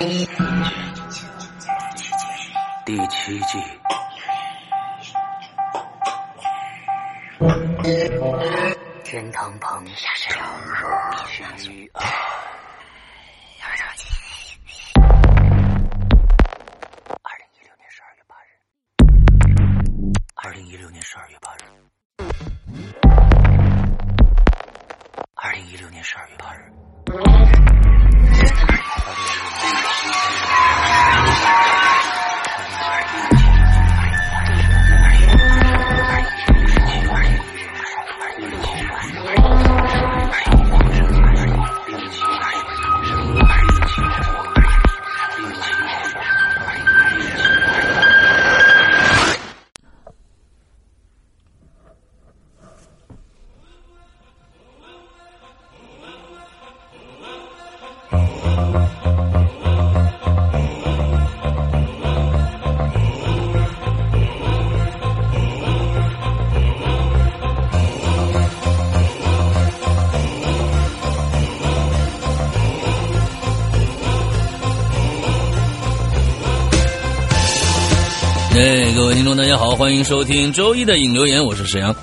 第七季。天堂旁。下雨好，欢迎收听周一的影留言，我是沈阳。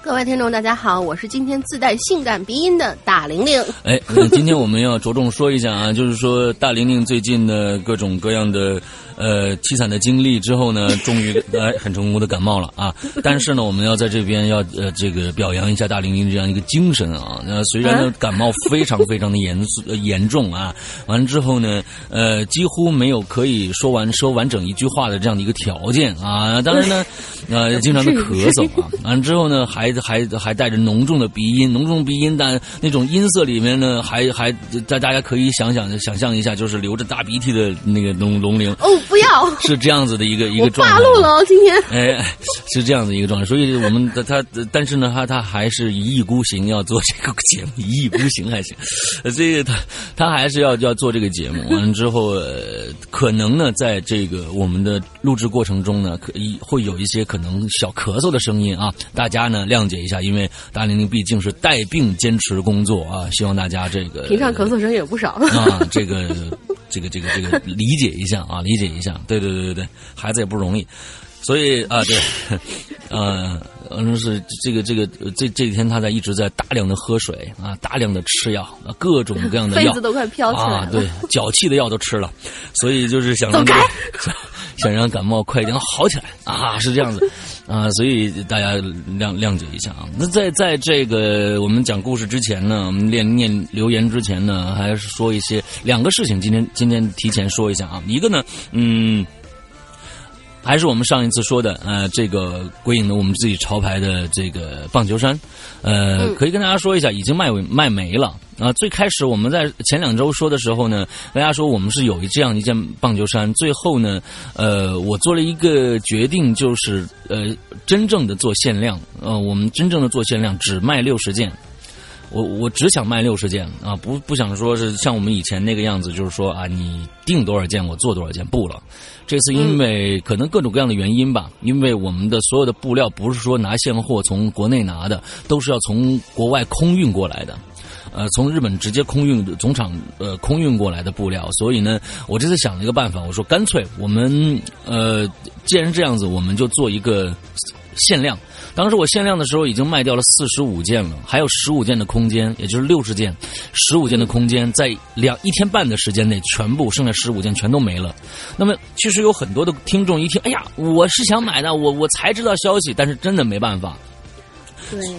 各位听众，大家好，我是今天自带性感鼻音的大玲玲。哎，那今天我们要着重说一下啊，就是说大玲玲最近的各种各样的呃凄惨的经历之后呢，终于哎很成功的感冒了啊。但是呢，我们要在这边要呃这个表扬一下大玲玲这样一个精神啊。那虽然呢感冒非常非常的严严重啊，完了之后呢，呃几乎没有可以说完说完整一句话的这样的一个条件啊。当然呢，呃 经常的咳嗽啊，完了之后呢还还还带着浓重的鼻音，浓重鼻音，但那种音色里面呢，还还大大家可以想想想象一下，就是流着大鼻涕的那个龙龙玲，哦，不要，是这样子的一个 一个状态。暴露了哦，今天。哎，是这样的一个状态，所以我们的他，但是呢，他他还是一意孤行要做这个节目，一意孤行还行，呃这个他他还是要要做这个节目。完了之后，呃，可能呢，在这个我们的录制过程中呢，可以会有一些可能小咳嗽的声音啊，大家呢谅解一下，因为大玲玲毕竟是带病坚持工作啊，希望大家这个平常咳嗽声也不少。啊，这个这个这个这个理解一下啊，理解一下，对对对对对，孩子也不容易，所以啊，对，呃，嗯是这个这个这这几天他在一直在大量的喝水啊，大量的吃药，啊各种各样的 药痱子都快飘起来啊，对，脚气的药都吃了，所以就是想让这个想让感冒快一点好起来啊，是这样子啊，所以大家谅谅解一下啊。那在在这个我们讲故事之前呢，我们念念留言之前呢，还是说一些两个事情，今天今天提前说一下啊，一个呢，嗯。还是我们上一次说的，呃，这个鬼影的我们自己潮牌的这个棒球衫，呃，可以跟大家说一下，已经卖卖没了啊、最开始我们在前两周说的时候呢，大家说我们是有一这样一件棒球衫，最后呢，呃，我做了一个决定，就是呃，真正的做限量，呃，我们真正的做限量，只卖六十件。我我只想卖六十件啊，不不想说是像我们以前那个样子，就是说啊，你定多少件我做多少件，不了。这次因为可能各种各样的原因吧，因为我们的所有的布料不是说拿现货从国内拿的，都是要从国外空运过来的。呃，从日本直接空运总厂呃空运过来的布料，所以呢，我这次想了一个办法，我说干脆我们呃，既然是这样子，我们就做一个限量。当时我限量的时候已经卖掉了四十五件了，还有十五件的空间，也就是六十件，十五件的空间在两一天半的时间内，全部剩下十五件全都没了。那么其实有很多的听众一听，哎呀，我是想买的，我我才知道消息，但是真的没办法。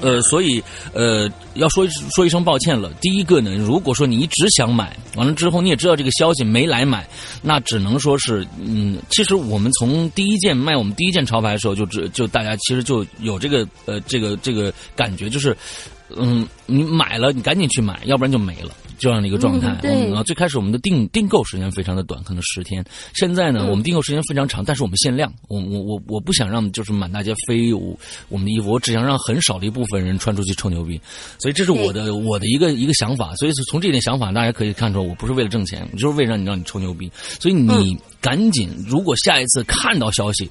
呃，所以呃，要说说一声抱歉了。第一个呢，如果说你一直想买，完了之后你也知道这个消息没来买，那只能说是，嗯，其实我们从第一件卖我们第一件潮牌的时候，就只就大家其实就有这个呃这个这个感觉，就是，嗯，你买了你赶紧去买，要不然就没了。这样的一个状态，嗯对啊，最开始我们的订订购时间非常的短，可能十天。现在呢，嗯我们订购时间非常长，但是我们限量。我我我我不想让就是满大街飞我我们的衣服，我只想让很少的一部分人穿出去臭牛逼。所以这是我的我的一个一个想法。所以从这点想法，大家可以看出来，我不是为了挣钱，就是为了让你让你臭牛逼。所以你赶紧，如果下一次看到消息。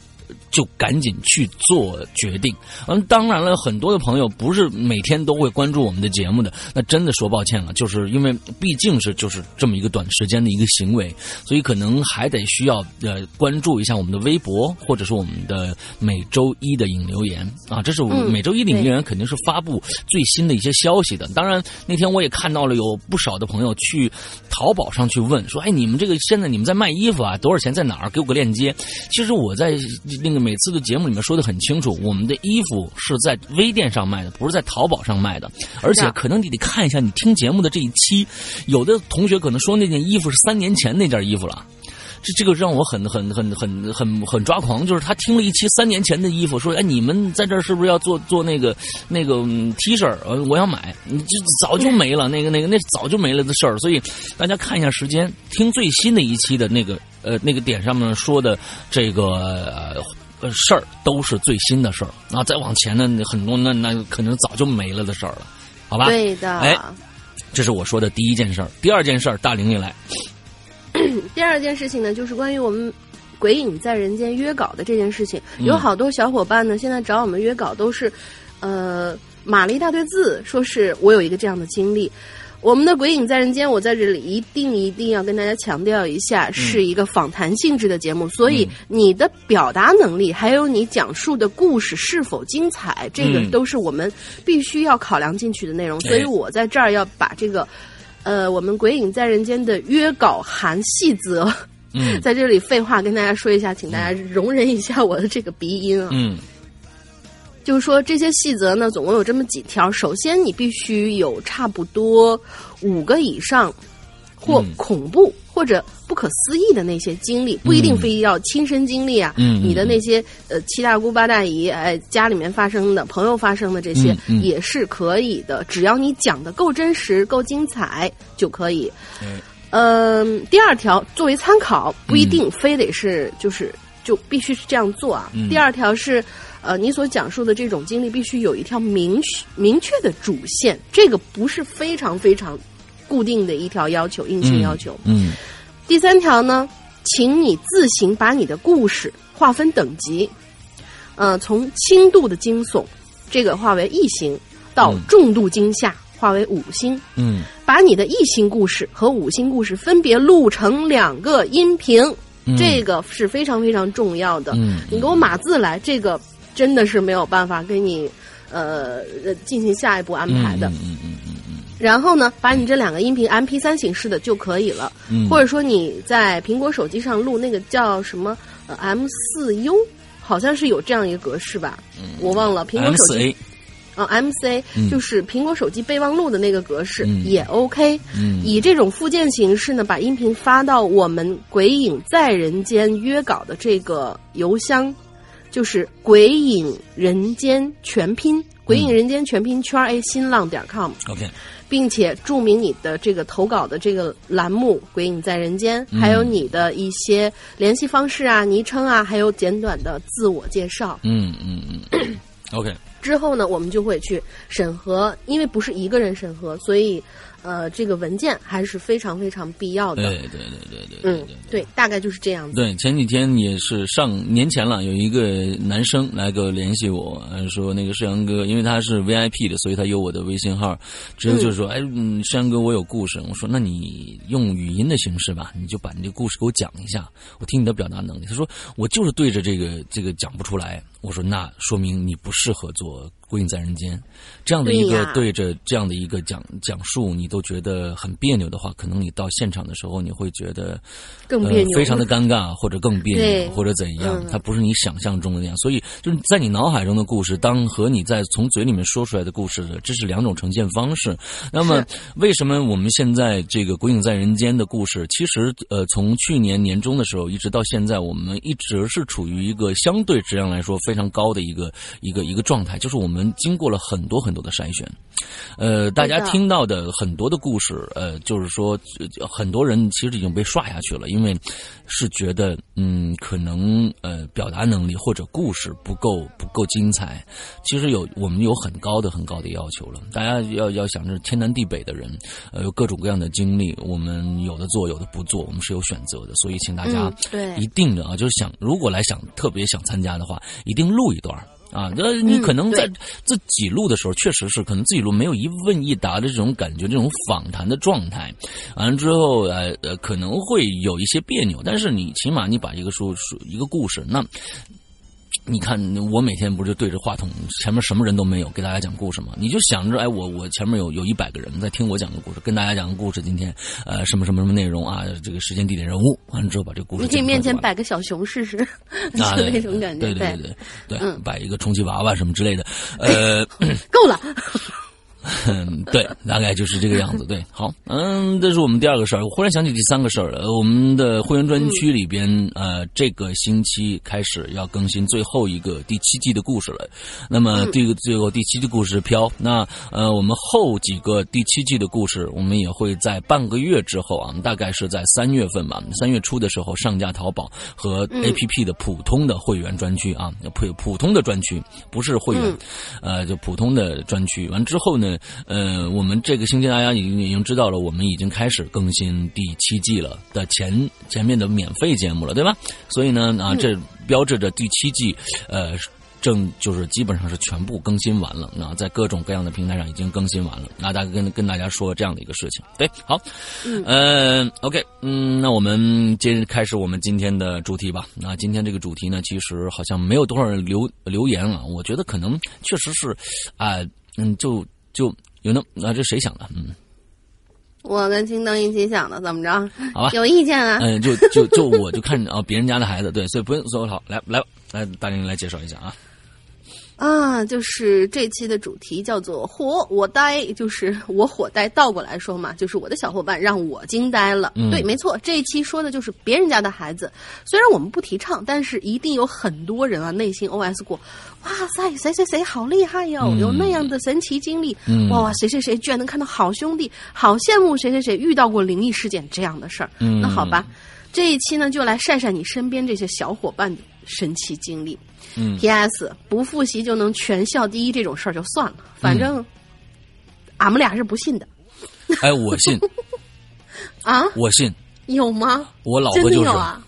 就赶紧去做决定。嗯，当然了，很多的朋友不是每天都会关注我们的节目的，那真的说抱歉了，就是因为毕竟是就是这么一个短时间的一个行为，所以可能还得需要呃关注一下我们的微博，或者是我们的每周一的引流言啊，这是每周一的引流言肯定是发布最新的一些消息的。当然那天我也看到了有不少的朋友去淘宝上去问说，哎，你们这个现在你们在卖衣服啊，多少钱，在哪儿？给我个链接。其实我在那个每次的节目里面说的很清楚，我们的衣服是在微店上卖的，不是在淘宝上卖的。而且可能你得看一下你听节目的这一期，有的同学可能说那件衣服是三年前那件衣服了。这这个让我很很很很很很抓狂，就是他听了一期三年前的衣服，说哎你们在这儿是不是要做做那个那个、嗯 T 恤？呃，我要买，你这早就没了，那个那个那早就没了的事儿。所以大家看一下时间，听最新的一期的那个呃那个点上面说的这个呃呃事儿都是最新的事儿，那再往前呢很多那那可能早就没了的事儿了，好吧？对的。哎这是我说的第一件事儿，第二件事儿，大玲玲来，第二件事情呢，就是关于我们。鬼影在人间约稿的这件事情，嗯有好多小伙伴呢，现在找我们约稿都是，呃，码了一大堆字，说是我有一个这样的经历。我们的《鬼影在人间》，我在这里一定一定要跟大家强调一下，是一个访谈性质的节目，所以你的表达能力，还有你讲述的故事是否精彩，这个嗯都是我们必须要考量进去的内容。所以哎我在这儿要把这个，呃，我们《鬼影在人间》的约稿含细则，嗯 在这里废话跟大家说一下，请大家容忍一下我的这个鼻音啊。嗯就是说这些细则呢，总共有这么几条。首先，你必须有差不多五个以上，或嗯恐怖、或者不可思议的那些经历，不一定非要亲身经历啊。你的那些呃七大姑八大姨，哎，家里面发生的、朋友发生的这些、嗯嗯也是可以的，只要你讲的够真实、够精彩就可以。哎嗯，第二条作为参考，不一定非得是就是就必须是这样做啊。嗯第二条是，呃，你所讲述的这种经历必须有一条明确明确的主线，这个不是非常非常固定的一条要求，硬性要求。嗯第三条呢，请你自行把你的故事划分等级，呃，从轻度的惊悚这个划为一星，到嗯重度惊吓划为五星。嗯把你的一星故事和五星故事分别录成两个音频，嗯，这个是非常非常重要的。嗯你给我码字来，这个真的是没有办法给你呃呃进行下一步安排的。嗯嗯然后呢，把你这两个音频 M P 三形式的就可以了，嗯，或者说你在苹果手机上录那个叫什么呃 M 四 U，好像是有这样一个格式吧，我忘了。苹果手四机啊 M C 嗯。就是苹果手机备忘录的那个格式、嗯。也 OK。嗯。以这种附件形式呢，把音频发到我们“鬼影在人间”约稿的这个邮箱，就是“鬼影人间全拼”，“鬼影人间全拼”圈 A 新浪点 com，OK，并且注明你的这个投稿的这个栏目“鬼影在人间”，嗯。还有你的一些联系方式啊、昵称啊，还有简短的自我介绍。嗯嗯嗯，OK，之后呢，我们就会去审核，因为不是一个人审核，所以呃，这个文件还是非常非常必要的。对对对对对对嗯，对，大概就是这样子。对，前几天也是上年前了，有一个男生来给我联系我，呃说那个世阳哥，因为他是 VIP 的，所以他有我的微信号，直接就说，哎，嗯，世阳哥，我有故事。我说，那你用语音的形式吧，你就把你这故事给我讲一下，我听你的表达能力。他说，我就是对着这个这个讲不出来。我说，那说明你不适合做《归隐在人间》这样的一个对着这样的一个讲讲述，你都觉得很别扭的话，可能你到现场的时候，你会觉得更别扭呃，非常的尴尬，或者更别扭，或者怎样嗯，它不是你想象中的那样。所以就是在你脑海中的故事，当和你在从嘴里面说出来的故事，这是两种呈现方式。那么为什么我们现在这个《鬼影在人间》的故事，其实呃，从去年年中的时候一直到现在，我们一直是处于一个相对质量来说非常高的一个一个一个状态，就是我们们经过了很多很多的筛选。呃，大家听到的很多的故事，呃，就是说很多人其实已经被刷下去了，因为是觉得嗯，可能呃表达能力或者故事不够不够精彩。其实有我们有很高的很高的要求了，大家要要想着天南地北的人，呃，有各种各样的经历，我们有的做有的不做，我们是有选择的，所以请大家对一定的啊，就是想如果来想特别想参加的话，一定录一段。啊，那你可能在自己录的时候，确实是可能自己录没有一问一答的这种感觉，这种访谈的状态，完了之后，呃呃，可能会有一些别扭。但是你起码你把一个说说一个故事，那。你看，我每天不是对着话筒，前面什么人都没有，给大家讲故事吗？你就想着，哎，我我前面有有一百个人在听我讲个故事，跟大家讲个故事。今天，呃，什么什么什么内容啊？这个时间、地点、人物，完了之后把这个故事。你可以面前摆个小熊试试，就那种感觉。对对对对对，摆一个充气娃娃什么之类的，呃，够了。嗯，对，大概就是这个样子。对，好，嗯，这是我们第二个事儿。我忽然想起第三个事儿了。我们的会员专区里边，呃，这个星期开始要更新最后一个第七季的故事了。那么，这个最后第七季故事飘。那呃，我们后几个第七季的故事，我们也会在半个月之后啊，大概是在三月份吧，三月初的时候上架淘宝和 APP 的普通的会员专区啊，普普通的专区，不是会员，呃，就普通的专区。完之后呢？呃，我们这个星期大家已经已经知道了，我们已经开始更新第七季了的前前面的免费节目了，对吧？所以呢，啊，这标志着第七季，呃，正就是基本上是全部更新完了。那在各种各样的平台上已经更新完了。那大概跟跟大家说这样的一个事情，对，好，嗯，OK，嗯，那我们接着开始我们今天的主题吧。那今天这个主题呢，其实好像没有多少人留留言啊，我觉得可能确实是，啊，嗯，就。就有那啊，这谁想的？嗯，我跟青灯一起想的，怎么着？好吧，有意见啊？嗯，就就就我就看啊，别人家的孩子，对，所以不用说好，来来来，大林来介绍一下啊。啊，就是这期的主题叫做“火我呆”，就是我火呆，倒过来说嘛，就是我的小伙伴让我惊呆了。对，没错，这一期说的就是别人家的孩子。虽然我们不提倡，但是一定有很多人啊，内心 OS 过：哇塞，谁谁谁好厉害哟，有那样的神奇经历。哇哇，谁谁谁居然能看到好兄弟，好羡慕谁谁谁遇到过灵异事件这样的事儿。那好吧，这一期呢，就来晒晒你身边这些小伙伴的神奇经历。嗯，P.S. 不复习就能全校第一这种事儿就算了，反正俺们俩是不信的。哎，我信 啊，我信有吗？我老婆就是啊，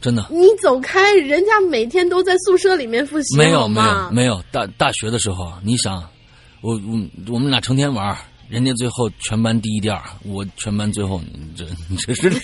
真的。你走开，人家每天都在宿舍里面复习，没有没有没有。大大学的时候，你想，我我我们俩成天玩，人家最后全班第一第二，我全班最后，这这是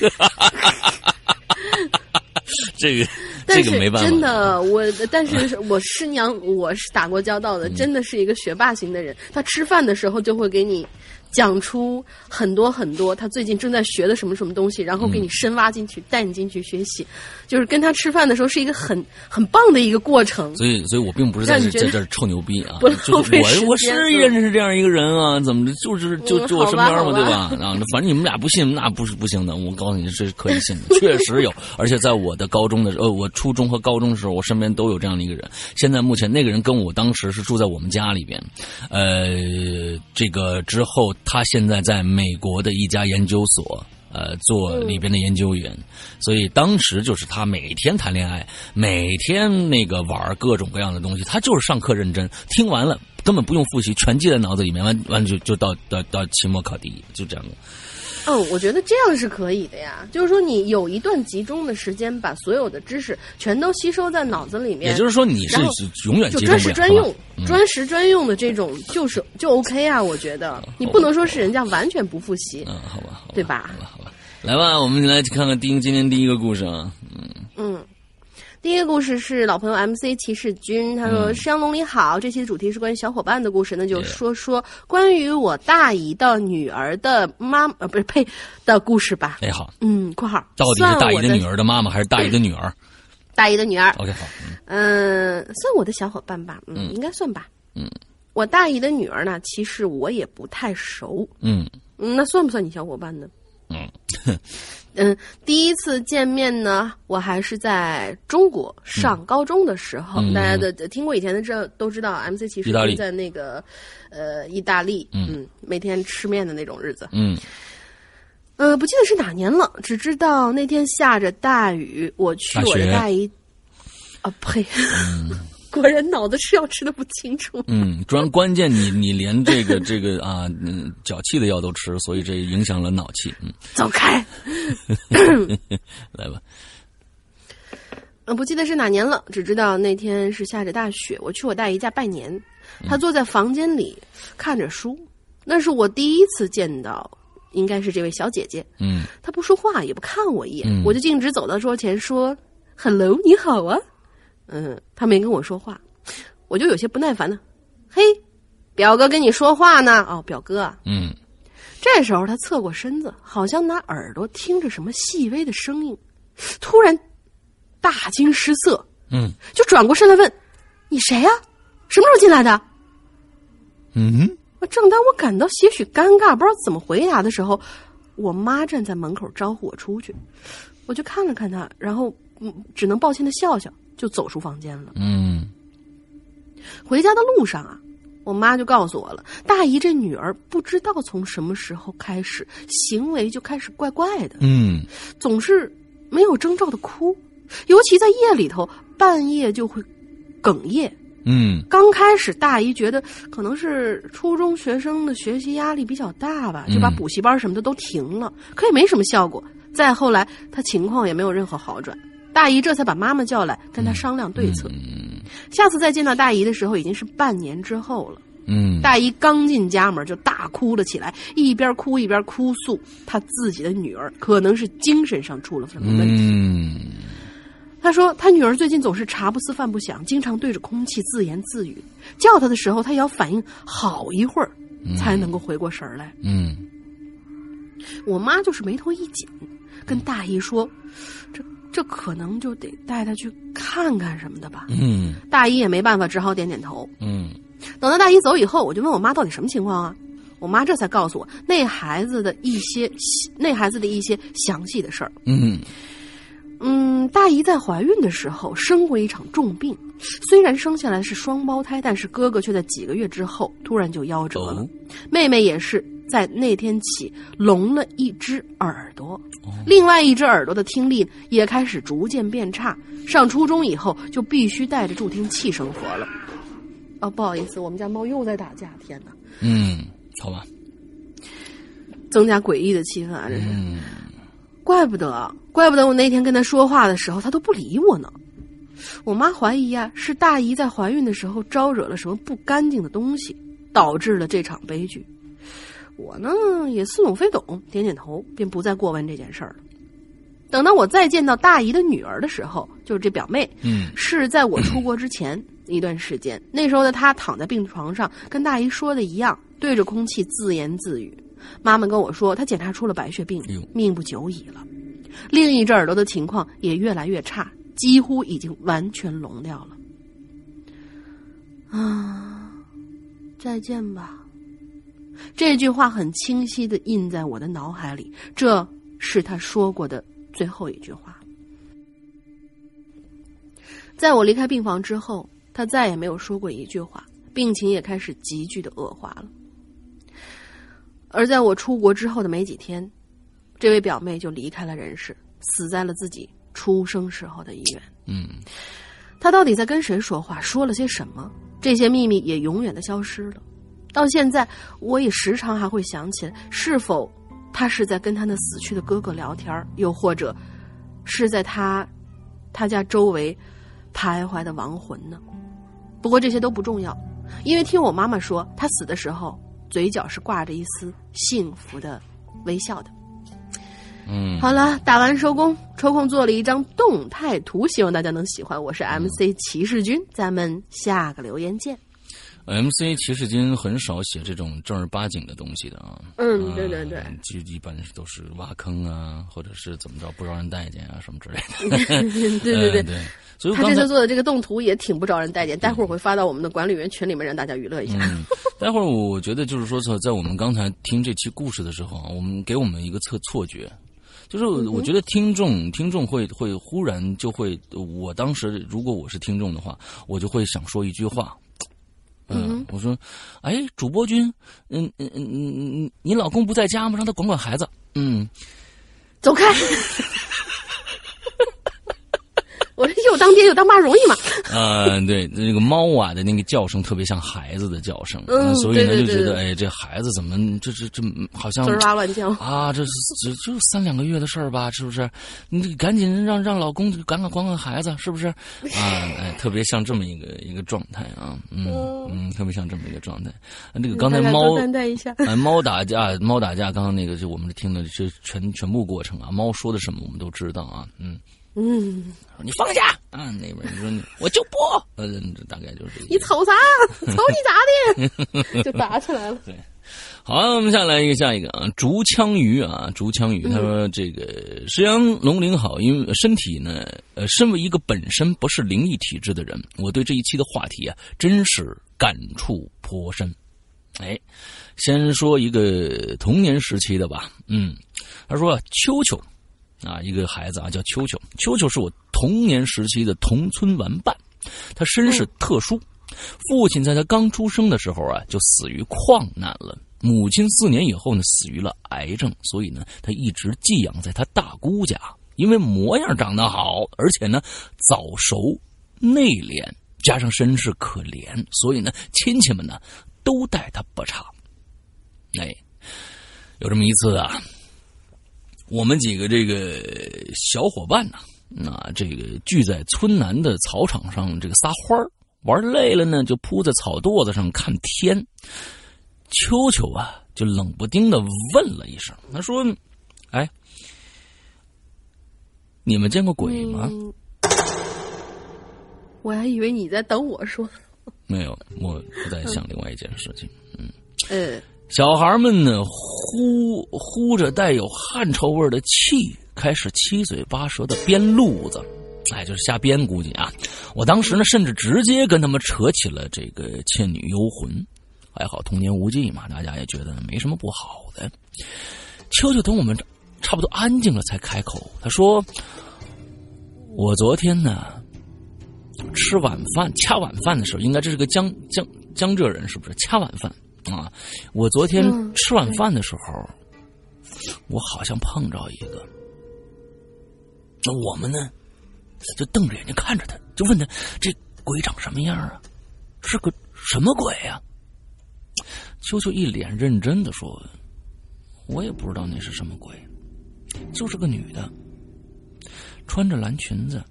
这个。但是真的，我但是我师娘，我是打过交道的，真的是一个学霸型的人。他吃饭的时候就会给你。讲出很多很多他最近正在学的什么什么东西，然后给你深挖进去，带你进去学习，就是跟他吃饭的时候是一个很很棒的一个过程。所以，所以我并不是在这在这儿臭牛逼啊！不我我是认识这样一个人啊，怎么着就是就就我身边嘛，对吧？啊，反正你们俩不信，那不是不行的。我告诉你，这是可以信的，确实有。而且在我的高中的呃，我初中和高中的时候，我身边都有这样的一个人。现在目前那个人跟我当时是住在我们家里边，呃，这个之后。他现在在美国的一家研究所，呃，做里边的研究员，所以当时就是他每天谈恋爱，每天那个玩各种各样的东西，他就是上课认真，听完了根本不用复习，全记在脑子里面，完完就就到到到期末考第一，就这样的。哦，我觉得这样是可以的呀。就是说，你有一段集中的时间，把所有的知识全都吸收在脑子里面。也就是说，你是永远就专时专用、专时专用的这种，就是就 OK 啊。我觉得你不能说是人家完全不复习。嗯，好吧，对吧？好吧，好吧，来吧，我们来看看第一今天第一个故事啊。嗯嗯。第一个故事是老朋友 MC 骑士君，他说：“山龙你好，这期的主题是关于小伙伴的故事，那就说说关于我大姨的女儿的妈呃不是呸的故事吧。”哎好，嗯，括号到底是大姨的女儿的妈妈还是大姨的女儿？大姨的女儿。OK 好，嗯，算我的小伙伴吧，嗯，应该算吧。嗯，我大姨的女儿呢，其实我也不太熟。嗯嗯，那算不算你小伙伴呢？嗯，嗯，第一次见面呢，我还是在中国上高中的时候。嗯。大家的听过以前的这都知道，MC 骑士是在那个呃意大利，嗯。每天吃面的那种日子。嗯。呃，不记得是哪年了，只知道那天下着大雨，我去我的大姨，啊呸，果然脑子吃药吃的不清楚。嗯，主要关键你 你连这个这个啊，嗯，脚气的药都吃，所以这影响了脑气。嗯，走开。来吧，嗯，不记得是哪年了，只知道那天是下着大雪，我去我大姨家拜年，她坐在房间里看着书，那是我第一次见到，应该是这位小姐姐。嗯她不说话，也不看我一眼，嗯我就径直走到桌前说：“Hello，你好啊。”嗯，他没跟我说话，我就有些不耐烦呢。嘿，表哥跟你说话呢。哦，表哥啊。嗯这时候他侧过身子，好像拿耳朵听着什么细微的声音，突然大惊失色，嗯就转过身来问：“你谁呀、什么时候进来的嗯？”正当我感到些许尴尬，不知道怎么回答的时候，我妈站在门口招呼我出去，我就看了看她，然后嗯，只能抱歉的笑笑，就走出房间了。嗯回家的路上啊，我妈就告诉我了，大姨这女儿不知道从什么时候开始，行为就开始怪怪的。嗯总是没有征兆的哭，尤其在夜里头，半夜就会哽咽。嗯刚开始，大姨觉得可能是初中学生的学习压力比较大吧，就把嗯补习班什么的都停了，可也没什么效果。再后来，她情况也没有任何好转，大姨这才把妈妈叫来跟她商量对策。嗯下次再见到大姨的时候，已经是半年之后了。嗯，大姨刚进家门就大哭了起来，一边哭一边哭诉她自己的女儿可能是精神上出了什么问题。嗯她说，她女儿最近总是茶不思饭不想，经常对着空气自言自语，叫她的时候，她也要反应好一会儿才能够回过神儿来。嗯我妈就是眉头一紧，跟大姨说：“这这可能就得带他去看看什么的吧。嗯”大姨也没办法，只好点点头。嗯等到大姨走以后，我就问我妈到底什么情况啊？我妈这才告诉我那孩子的一些那孩子的一些详细的事儿。嗯嗯，大姨在怀孕的时候生过一场重病，虽然生下来是双胞胎，但是哥哥却在几个月之后突然就夭折了，哦妹妹也是在那天起聋了一只耳朵，另外一只耳朵的听力也开始逐渐变差。上初中以后就必须带着助听器生活了。哦，不好意思，我们家猫又在打架，天哪！嗯，好吧，增加诡异的气氛啊！这是，嗯怪不得，怪不得我那天跟他说话的时候，他都不理我呢。我妈怀疑啊，是大姨在怀孕的时候招惹了什么不干净的东西，导致了这场悲剧。我呢也似懂非懂，点点头，便不再过问这件事儿了。等到我再见到大姨的女儿的时候，就是这表妹，嗯是在我出国之前一段时间。那时候的她躺在病床上，跟大姨说的一样，对着空气自言自语。妈妈跟我说，她检查出了白血病命不久矣了。另一只耳朵的情况也越来越差，几乎已经完全聋掉了。啊，再见吧。这句话很清晰的印在我的脑海里，这是他说过的最后一句话。在我离开病房之后，他再也没有说过一句话，病情也开始急剧的恶化了。而在我出国之后的没几天，这位表妹就离开了人世，死在了自己出生时候的医院。嗯她到底在跟谁说话，说了些什么？这些秘密也永远的消失了。到现在，我也时常还会想起来，是否她是在跟她那死去的哥哥聊天儿，又或者是在她她家周围徘徊的亡魂呢？不过这些都不重要，因为听我妈妈说，她死的时候嘴角是挂着一丝幸福的微笑的。嗯，好了，打完收工，抽空做了一张动态图，希望大家能喜欢。我是 MC 骑士军，咱们下个留言见。MC 骑士军很少写这种正儿八经的东西的啊。嗯，对对对，就一般都是挖坑啊，或者是怎么着不招人待见啊什么之类的。对对对。所以他这次做的这个动图也挺不招人待见，待会儿会发到我们的管理员群里面，让大家娱乐一下。嗯，待会儿我觉得就是说，在在我们刚才听这期故事的时候啊，我们给我们一个错错觉，就是我觉得听众听众会会忽然就会，我当时如果我是听众的话，我就会想说一句话，嗯，我说，哎，主播君，嗯嗯嗯嗯，你老公不在家吗？让他管管孩子，嗯，走开。又当爹又当妈容易吗？嗯，对，那个猫啊的那个叫声特别像孩子的叫声，嗯，所以呢就觉得，哎，这孩子怎么这这这好像吱哇乱叫啊？这是只就三两个月的事儿吧？是不是？你赶紧让让老公赶赶管管孩子，是不是？啊，哎，特别像这么一个一个状态啊，嗯嗯，特别像这么一个状态。那个刚才猫哎，猫打架，猫打架，刚刚那个就我们听的这全全部过程啊，猫说的什么我们都知道啊，嗯。嗯，你放下啊！那边你说你我就不，呃，大概就是你瞅啥？瞅你咋的？就打起来了。对，好，我们下来一个下一个啊，竹枪鱼啊，竹枪鱼，他说这个石阳龙鳞好，因为身体呢，呃，身为一个本身不是灵异体质的人，我对这一期的话题啊，真是感触颇深。哎，先说一个童年时期的吧，嗯，他说秋秋。啊，一个孩子啊，叫秋秋。秋秋是我童年时期的同村玩伴，他身世特殊，父亲在他刚出生的时候啊，就死于矿难了。母亲四年以后呢，死于了癌症，所以呢，他一直寄养在他大姑家。因为模样长得好，而且呢早熟、内敛，加上身世可怜，所以呢，亲戚们呢都待他不差。哎，有这么一次啊。我们几个这个小伙伴呢，啊，这个聚在村南的草场上，这个撒欢儿玩累了呢，就扑在草垛子上看天。秋秋啊，就冷不丁的问了一声，他说：“哎，你们见过鬼吗？”我还以为你在等我说。没有，我在想另外一件事情。嗯。呃。小孩们呢，呼呼着带有汗臭味的气，开始七嘴八舌的编路子，哎，就是瞎编。估计啊，我当时呢，甚至直接跟他们扯起了这个《倩女幽魂》。还好童年无忌嘛，大家也觉得没什么不好的。秋秋等我们差不多安静了，才开口。他说：“我昨天呢，吃晚饭掐晚饭的时候，应该这是个江江江浙人，是不是掐晚饭？”啊！我昨天吃晚饭的时候，我好像碰着一个。那我们呢，就瞪着眼睛看着他，就问他：“这鬼长什么样啊？是个什么鬼呀？”秋秋一脸认真的说：“我也不知道那是什么鬼，就是个女的，穿着蓝裙子，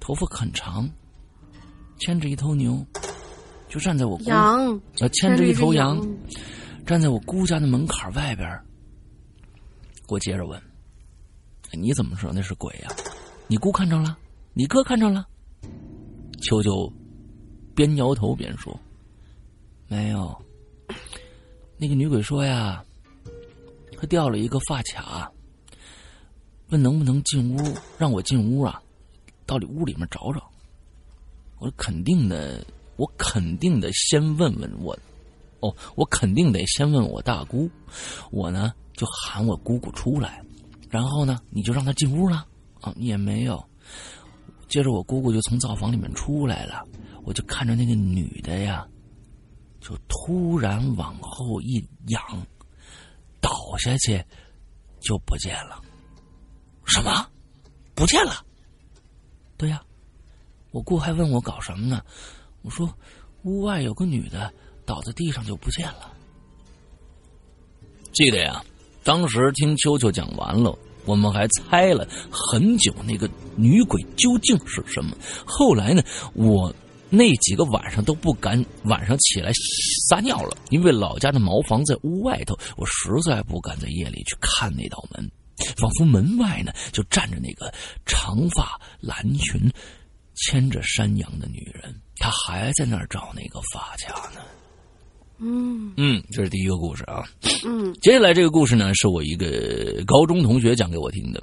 头发很长，牵着一头牛。”就站在我姑，羊，牵着一头羊，站在我姑家的门槛外边我接着问：“你怎么说那是鬼呀？你姑看着了？你哥看着了？”秋秋边摇头边说：“没有。”那个女鬼说：“呀，她掉了一个发卡，问能不能进屋，让我进屋啊，到里屋里面找找。”我肯定的。我肯定得先问问我，哦，我肯定得先问我大姑，我呢就喊我姑姑出来，然后呢你就让她进屋了，啊也没有，接着我姑姑就从灶房里面出来了，我就看着那个女的呀，就突然往后一仰，倒下去就不见了，什么？不见了？对呀，我姑还问我搞什么呢？我说：“屋外有个女的倒在地上就不见了。”记得呀，当时听秋秋讲完了，我们还猜了很久那个女鬼究竟是什么。后来呢，我那几个晚上都不敢晚上起来撒尿了，因为老家的茅房在屋外头，我实在不敢在夜里去看那道门，仿佛门外呢就站着那个长发蓝裙。牵着山羊的女人，她还在那儿找那个发卡呢。嗯嗯，这是第一个故事啊。嗯，接下来这个故事呢，是我一个高中同学讲给我听的。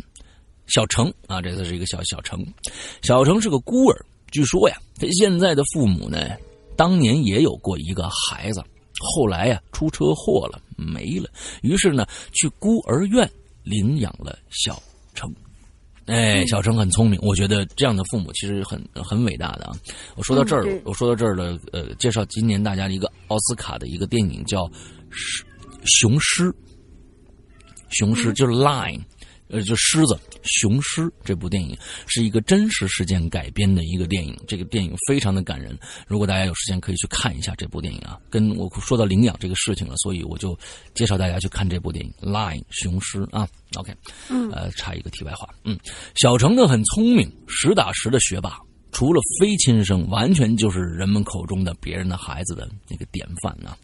小程啊，这次是一个小小程。小程是个孤儿，据说呀，他现在的父母呢，当年也有过一个孩子，后来呀出车祸了，没了。于是呢，去孤儿院领养了小程。哎，小程很聪明，我觉得这样的父母其实很很伟大的啊。我说到这儿了，我说到这儿了，呃，介绍今年大家的一个奥斯卡的一个电影叫《雄狮》，雄狮就是 Lion。呃，就狮子、雄狮这部电影是一个真实事件改编的一个电影，这个电影非常的感人。如果大家有时间，可以去看一下这部电影啊。跟我说到领养这个事情了，所以我就介绍大家去看这部电影《Lion 雄狮》啊。OK，嗯，呃，插一个题外话，嗯，小程呢很聪明，实打实的学霸，除了非亲生，完全就是人们口中的别人的孩子的那个典范呢。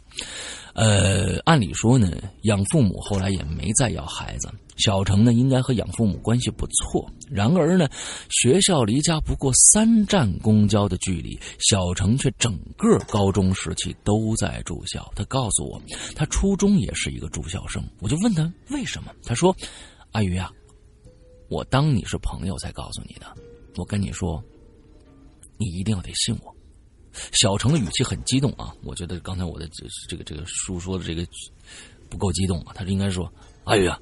呃，按理说呢，养父母后来也没再要孩子。小程呢，应该和养父母关系不错。然而呢，学校离家不过三站公交的距离，小程却整个高中时期都在住校。他告诉我，他初中也是一个住校生。我就问他为什么？他说：“阿鱼啊，我当你是朋友才告诉你的。我跟你说，你一定要得信我。”小程的语气很激动啊！我觉得刚才我的这个这个书说的这个不够激动啊，他应该说：“阿宇啊，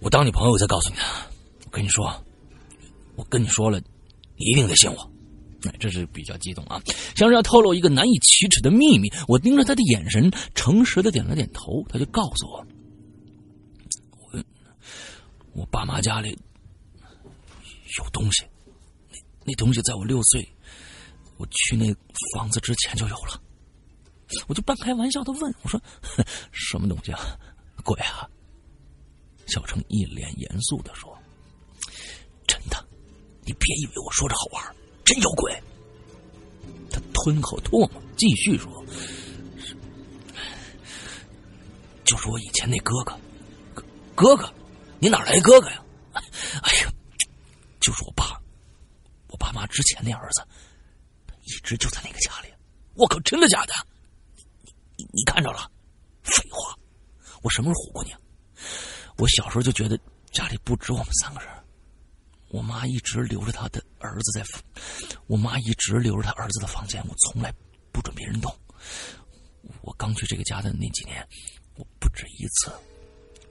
我当你朋友才告诉你的。我跟你说，我跟你说了，你一定得信我。”，这是比较激动啊，像是要透露一个难以启齿的秘密。我盯着他的眼神，诚实的点了点头。他就告诉我：“我我爸妈家里有东西，那那东西在我六岁。”我去那房子之前就有了，我就半开玩笑的问我说：“ 什么东西啊？鬼啊？”小程一脸严肃的说：“真的，你别以为我说着好玩，真有鬼。”他吞口唾沫，继续说：“就是我以前那哥哥，哥哥，你哪来哥哥呀？哎呀，就是我爸，我爸妈之前那儿子。”一直就在那个家里，我靠，真的假的？你你看着了？废话，我什么时候唬过你？我小时候就觉得家里不止我们三个人，我妈一直留着她的儿子在，我妈一直留着她儿子的房间，我从来不准别人动。我刚去这个家的那几年，我不止一次，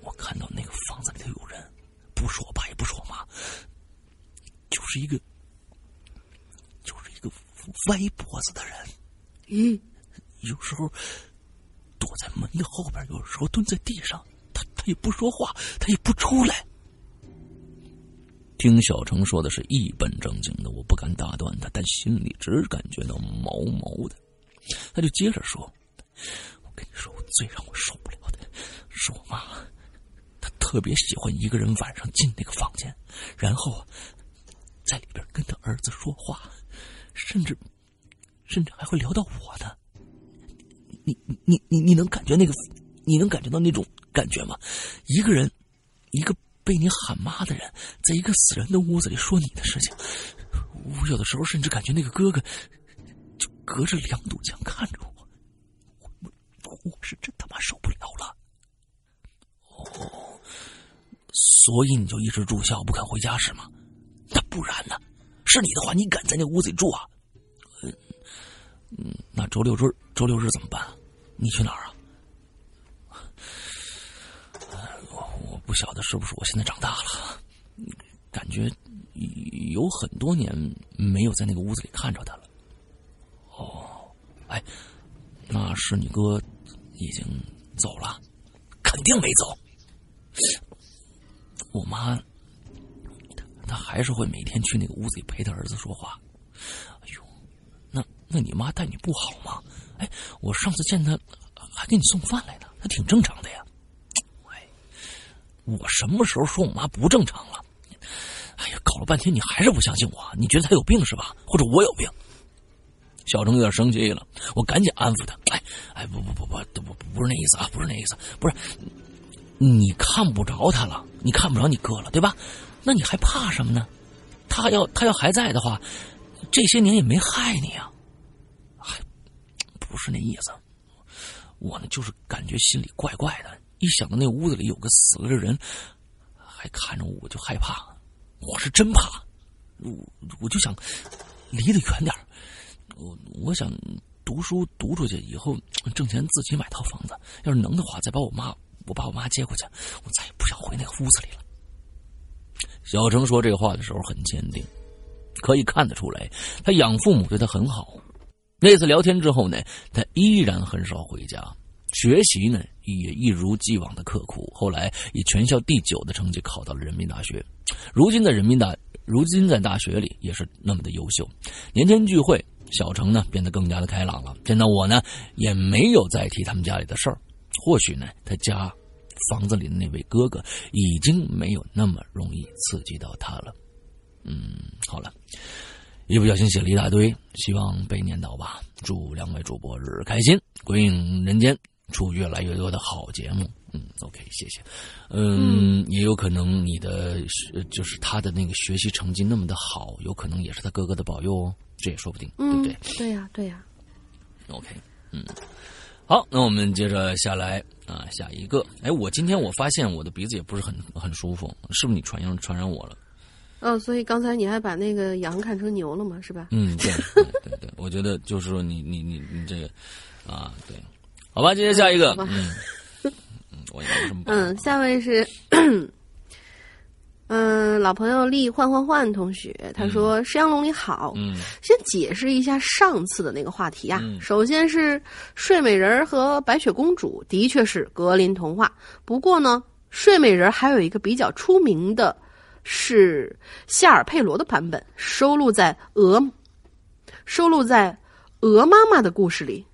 我看到那个房子里头有人，不是我爸，也不是我妈，就是一个。歪脖子的人，嗯，有时候躲在门的后边，有时候蹲在地上，他他也不说话，他也不出来。听小程说的是一本正经的，我不敢打断他，但心里只感觉到毛毛的。他就接着说：“我跟你说，我最让我受不了的是我妈，她特别喜欢一个人晚上进那个房间，然后在里边跟她儿子说话。”甚至，甚至还会聊到我的。你你你你能感觉那个，你能感觉到那种感觉吗？一个人，一个被你喊妈的人，在一个死人的屋子里说你的事情。我有的时候甚至感觉那个哥哥，就隔着两堵墙看着我。我我是真他妈受不了了。哦，所以你就一直住校不肯回家是吗？那不然呢？是你的话，你敢在那屋子里住啊？嗯，那周六日周六日怎么办？你去哪儿啊？我我不晓得是不是我现在长大了，感觉有很多年没有在那个屋子里看着他了。哦，哎，那是你哥已经走了？肯定没走。我妈。他还是会每天去那个屋子里陪他儿子说话。哎呦，那那你妈待你不好吗？哎，我上次见他还给你送饭来呢，他挺正常的呀。哎，我什么时候说我妈不正常了？哎呀，搞了半天你还是不相信我，你觉得他有病是吧？或者我有病？小程有点生气了，我赶紧安抚他。哎哎，不不不不不不是那意思啊，不是那意思，不是你看不着他了，你看不着你哥了，对吧？那你还怕什么呢？他要他要还在的话，这些年也没害你啊。还不是那意思，我呢就是感觉心里怪怪的，一想到那屋子里有个死了的人，还看着我，我就害怕。我是真怕，我我就想离得远点我我想读书读出去以后挣钱自己买套房子，要是能的话，再把我妈我把我妈接过去，我再也不想回那个屋子里了。小程说这话的时候很坚定，可以看得出来，他养父母对他很好。那次聊天之后呢，他依然很少回家，学习呢也一如既往的刻苦。后来以全校第九的成绩考到了人民大学，如今的人民大，如今在大学里也是那么的优秀。年前聚会，小程呢变得更加的开朗了。见到我呢，也没有再提他们家里的事儿。或许呢，他家。房子里的那位哥哥已经没有那么容易刺激到他了。嗯，好了，一不小心写了一大堆，希望被念到吧。祝两位主播日日开心，鬼影人间出越来越多的好节目。嗯，OK，谢谢。嗯，也有可能你的就是他的那个学习成绩那么的好，有可能也是他哥哥的保佑哦，这也说不定，对不对？对呀，对呀。OK，嗯。好，那我们接着下来啊，下一个。哎，我今天我发现我的鼻子也不是很很舒服，是不是你传染传染我了？哦，所以刚才你还把那个羊看成牛了嘛，是吧？嗯，对对对，我觉得就是说你你你你这个啊，对，好吧，接着下一个。嗯，我也没什么。嗯，下位是。嗯，老朋友丽换换换同学，他说：“石阳龙你好，嗯，先解释一下上次的那个话题啊。首先是睡美人和白雪公主的确是格林童话，不过呢，睡美人还有一个比较出名的，是夏尔佩罗的版本，收录在鹅，收录在鹅妈妈的故事里。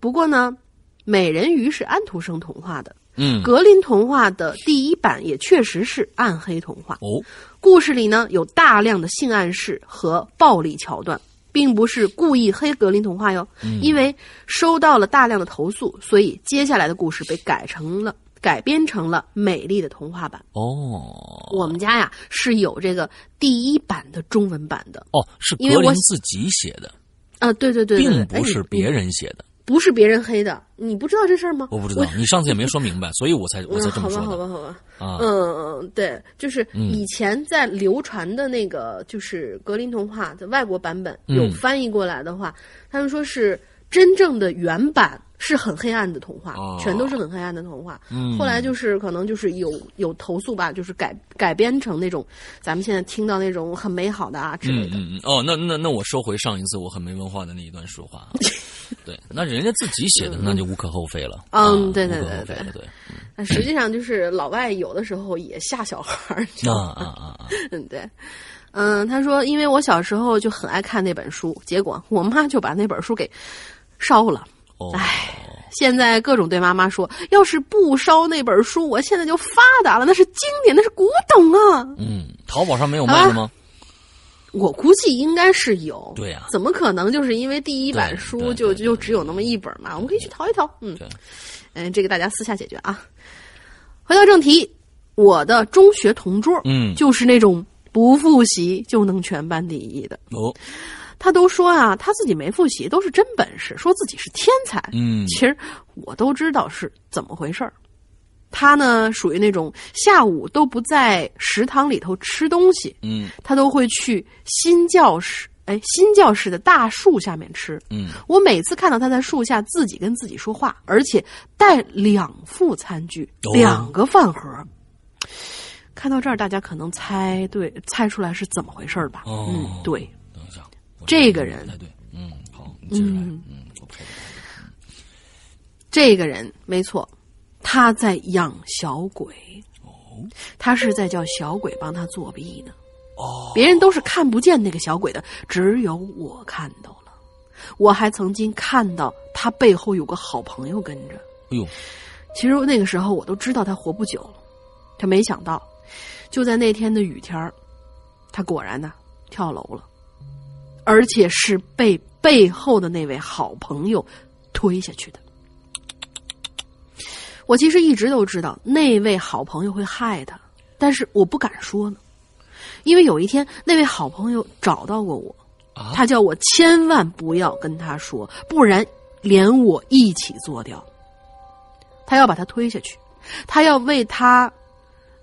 不过呢，美人鱼是安徒生童话的。”嗯，格林童话的第一版也确实是暗黑童话哦。故事里呢有大量的性暗示和暴力桥段，并不是故意黑格林童话哟。因为收到了大量的投诉，所以接下来的故事被改成了改编成了美丽的童话版哦。我们家呀是有这个第一版的中文版的哦，是格林自己写的啊，对对对，并不是别人写的。不是别人黑的，你不知道这事儿吗？我不知道，你上次也没说明白，所以我才我才这么说的。好吧，好吧，好吧。啊，嗯嗯，对，就是以前在流传的那个，就是格林童话的外国版本有翻译过来的话，他们说是真正的原版是很黑暗的童话，全都是很黑暗的童话。嗯，后来就是可能就是有有投诉吧，就是改改编成那种咱们现在听到那种很美好的啊之类的。嗯嗯哦，那那那我收回上一次我很没文化的那一段说话。对，那人家自己写的，那就无可厚非了。嗯，对对对对对。那实际上就是老外有的时候也吓小孩儿。啊啊啊！嗯，对。嗯，他说，因为我小时候就很爱看那本书，结果我妈就把那本书给烧了。唉，现在各种对妈妈说，要是不烧那本书，我现在就发达了。那是经典，那是古董啊。嗯，淘宝上没有卖的吗？我估计应该是有，对呀，怎么可能就是因为第一版书就就只有那么一本嘛？我们可以去淘一淘，嗯，嗯，这个大家私下解决啊。回到正题，我的中学同桌，嗯，就是那种不复习就能全班第一的哦。他都说啊，他自己没复习都是真本事，说自己是天才，嗯，其实我都知道是怎么回事儿。他呢，属于那种下午都不在食堂里头吃东西，嗯，他都会去新教室，哎，新教室的大树下面吃，嗯，我每次看到他在树下自己跟自己说话，而且带两副餐具，两个饭盒。看到这儿，大家可能猜对，猜出来是怎么回事吧？嗯，对。这个人，对，嗯，好，你接着来，嗯，这个人没错。他在养小鬼，哦，他是在叫小鬼帮他作弊呢，哦，别人都是看不见那个小鬼的，只有我看到了。我还曾经看到他背后有个好朋友跟着。哎呦，其实那个时候我都知道他活不久了，他没想到，就在那天的雨天他果然呢跳楼了，而且是被背后的那位好朋友推下去的。我其实一直都知道那位好朋友会害他，但是我不敢说呢，因为有一天那位好朋友找到过我，他叫我千万不要跟他说，不然连我一起做掉。他要把他推下去，他要为他，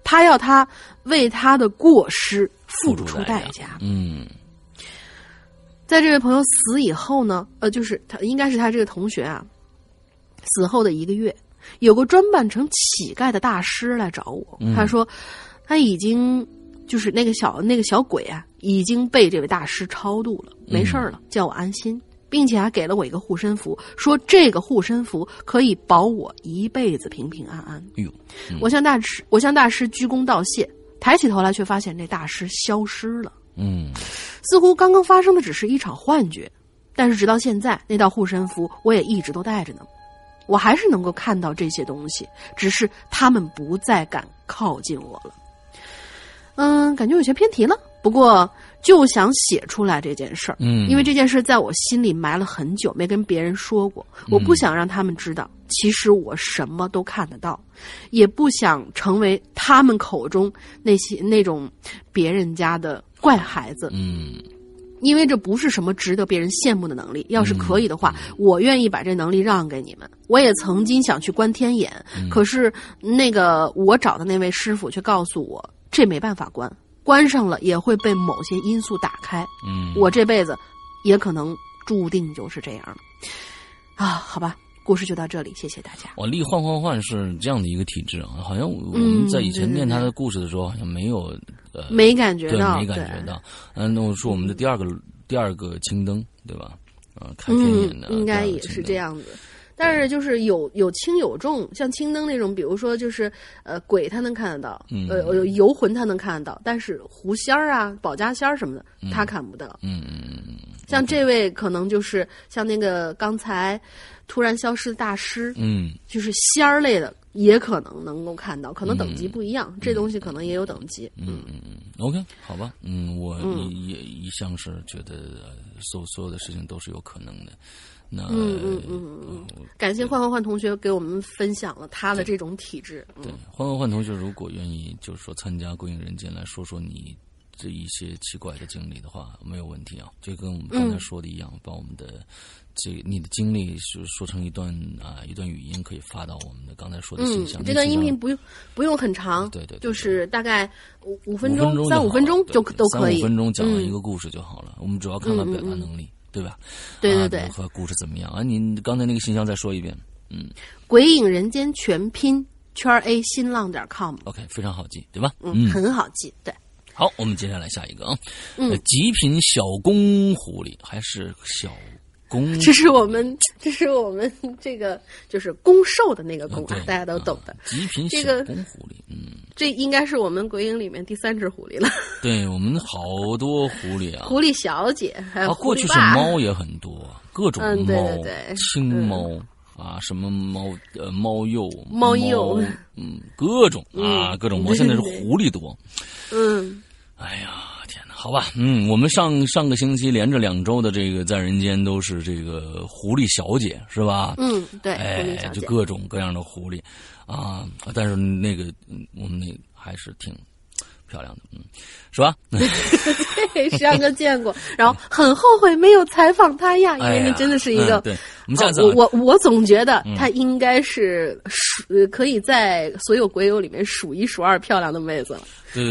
他要他为他的过失付出代价。嗯，在这位朋友死以后呢，呃，就是他应该是他这个同学啊，死后的一个月。有个装扮成乞丐的大师来找我，他说他已经就是那个小那个小鬼啊，已经被这位大师超度了，没事了，叫我安心，并且还给了我一个护身符，说这个护身符可以保我一辈子平平安安。哎呦，我向大师我向大师鞠躬道谢，抬起头来却发现这大师消失了。嗯，似乎刚刚发生的只是一场幻觉，但是直到现在，那道护身符我也一直都带着呢。我还是能够看到这些东西，只是他们不再敢靠近我了。嗯，感觉有些偏题了，不过就想写出来这件事儿。嗯，因为这件事在我心里埋了很久，没跟别人说过。我不想让他们知道，其实我什么都看得到，也不想成为他们口中那些那种别人家的怪孩子。嗯，因为这不是什么值得别人羡慕的能力。要是可以的话，我愿意把这能力让给你们。我也曾经想去观天眼，可是那个我找的那位师傅却告诉我，这没办法关，关上了也会被某些因素打开。嗯，我这辈子也可能注定就是这样了。啊，好吧，故事就到这里，谢谢大家。我力换换换是这样的一个体质啊，好像我们在以前念他的故事的时候，好像没有呃，没感觉到，没感觉到。嗯，那我说我们的第二个第二个青灯，对吧？啊，开天眼的，应该也是这样子。但是就是有有轻有重，像青灯那种，比如说就是呃鬼他能看得到，呃游魂他能看得到，但是狐仙儿啊、保家仙儿什么的他看不到。嗯嗯嗯。像这位可能就是像那个刚才突然消失的大师，嗯，就是仙儿类的，也可能能够看到，可能等级不一样，这东西可能也有等级。嗯嗯嗯。OK，好吧，嗯，我也一向是觉得所所有的事情都是有可能的。那嗯嗯嗯嗯，感谢换换换同学给我们分享了他的这种体质。对，换换换同学，如果愿意，就是说参加《归影人间》来说说你这一些奇怪的经历的话，没有问题啊。就跟我们刚才说的一样，把我们的这你的经历说说成一段啊一段语音，可以发到我们的刚才说的信箱。这段音频不用不用很长，对对，就是大概五五分钟三五分钟就都可以，三五分钟讲完一个故事就好了。我们主要看看表达能力。对吧？对对对，和故事怎么样啊？您刚才那个信箱再说一遍。嗯，鬼影人间全拼圈 A 新浪点 com。OK，非常好记，对吧？嗯，很好记。对，好，我们接下来下一个啊。嗯，极品小公狐狸还是小公？这是我们，这是我们这个就是公兽的那个公啊，大家都懂的。极品小公狐狸，嗯。这应该是我们鬼影里面第三只狐狸了。对我们好多狐狸啊，狐狸小姐，还有过去是猫也很多，各种猫，青猫啊，什么猫呃猫鼬，猫鼬，嗯，各种啊，各种猫。现在是狐狸多。嗯，哎呀，天哪，好吧，嗯，我们上上个星期连着两周的这个在人间都是这个狐狸小姐，是吧？嗯，对，哎，就各种各样的狐狸。啊，但是那个我们那还是挺漂亮的，嗯，是吧？对，山哥见过，然后很后悔没有采访他呀，因为那真的是一个。对，我们下次我我我总觉得他应该是数可以在所有鬼友里面数一数二漂亮的妹子了，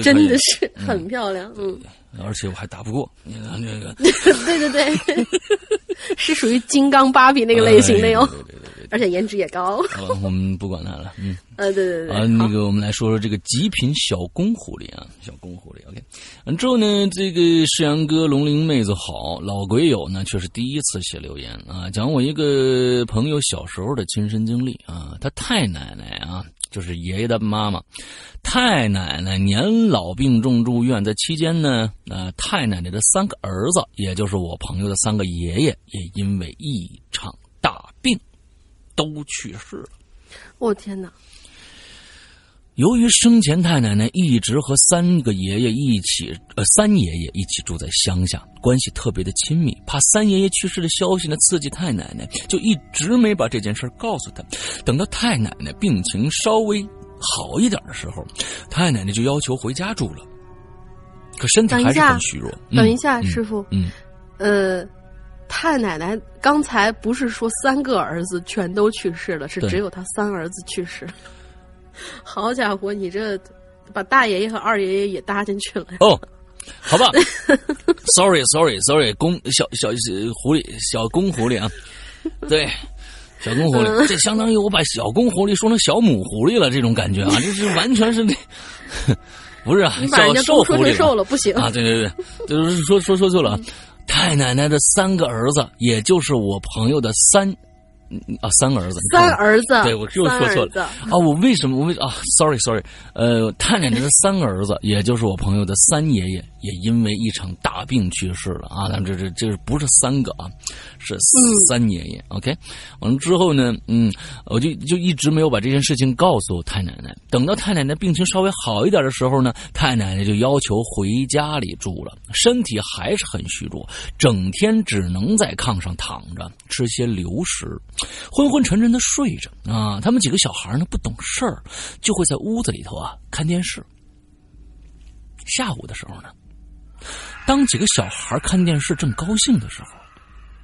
真的是很漂亮，嗯。而且我还打不过你看这个。对 对对，是属于金刚芭比那个类型的哟。而且颜值也高。好，我们不管他了。嗯。呃，对对对。啊，那个我们来说说这个极品小公狐狸啊，小公狐狸。OK。完之后呢，这个世阳哥、龙鳞妹子好，老鬼友呢却是第一次写留言啊，讲我一个朋友小时候的亲身经历啊，他太奶奶啊，就是爷爷的妈妈，太奶奶年老病重住院，在期间呢，呃，太奶奶的三个儿子，也就是我朋友的三个爷爷，也因为一场。都去世了，我天哪！由于生前太奶奶一直和三个爷爷一起，呃，三爷爷一起住在乡下，关系特别的亲密，怕三爷爷去世的消息呢刺激太奶奶，就一直没把这件事告诉他。等到太奶奶病情稍微好一点的时候，太奶奶就要求回家住了，可身体还是很虚弱。等一下，师傅，嗯，呃。太奶奶刚才不是说三个儿子全都去世了，是只有他三儿子去世。好家伙，你这把大爷爷和二爷爷也搭进去了哦，好吧，sorry sorry sorry，公小小狐狸小公狐狸啊，对，小公狐狸，这相当于我把小公狐狸说成小母狐狸了，这种感觉啊，这是完全是那，不是啊，你把人家瘦说成瘦了不行啊！对对对，就是说说说错了，太奶奶的三个儿子，也就是我朋友的三。啊，三个儿子，三儿子，对我又说错了啊！我为什么我为啊？Sorry Sorry，呃，太奶奶的三个儿子，也就是我朋友的三爷爷，也因为一场大病去世了啊！咱们这这这不是三个啊，是三爷爷。OK，完了之后呢，嗯，我就就一直没有把这件事情告诉太奶奶。等到太奶奶病情稍微好一点的时候呢，太奶奶就要求回家里住了，身体还是很虚弱，整天只能在炕上躺着吃些流食。昏昏沉沉的睡着啊，他们几个小孩呢不懂事儿，就会在屋子里头啊看电视。下午的时候呢，当几个小孩看电视正高兴的时候，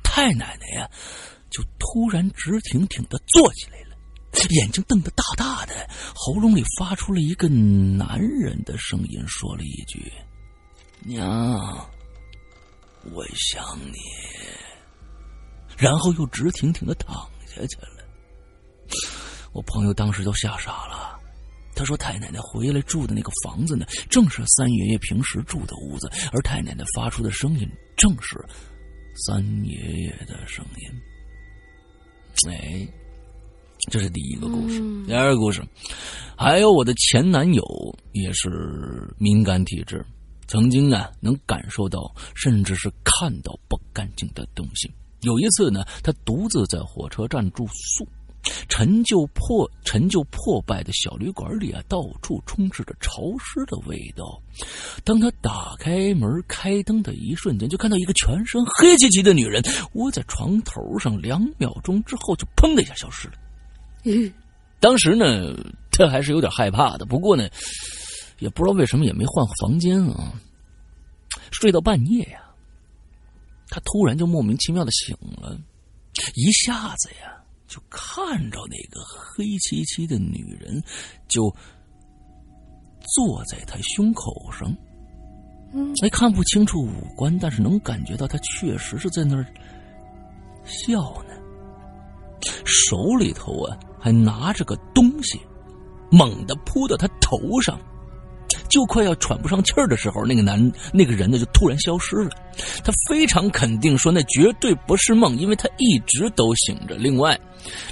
太奶奶呀就突然直挺挺的坐起来了，眼睛瞪得大大的，喉咙里发出了一个男人的声音，说了一句：“娘，我想你。”然后又直挺挺的躺下去了。我朋友当时都吓傻了。他说：“太奶奶回来住的那个房子呢，正是三爷爷平时住的屋子，而太奶奶发出的声音正是三爷爷的声音。”哎，这是第一个故事。第二个故事，还有我的前男友也是敏感体质，曾经啊能感受到，甚至是看到不干净的东西。有一次呢，他独自在火车站住宿，陈旧破陈旧破败的小旅馆里啊，到处充斥着潮湿的味道。当他打开门开灯的一瞬间，就看到一个全身黑漆漆的女人窝在床头上，两秒钟之后就砰的一下消失了。嗯当时呢，他还是有点害怕的，不过呢，也不知道为什么也没换房间啊。睡到半夜呀。他突然就莫名其妙的醒了，一下子呀，就看着那个黑漆漆的女人，就坐在他胸口上。嗯，还看不清楚五官，但是能感觉到他确实是在那儿笑呢。手里头啊，还拿着个东西，猛地扑到他头上。就快要喘不上气儿的时候，那个男那个人呢就突然消失了。他非常肯定说那绝对不是梦，因为他一直都醒着。另外，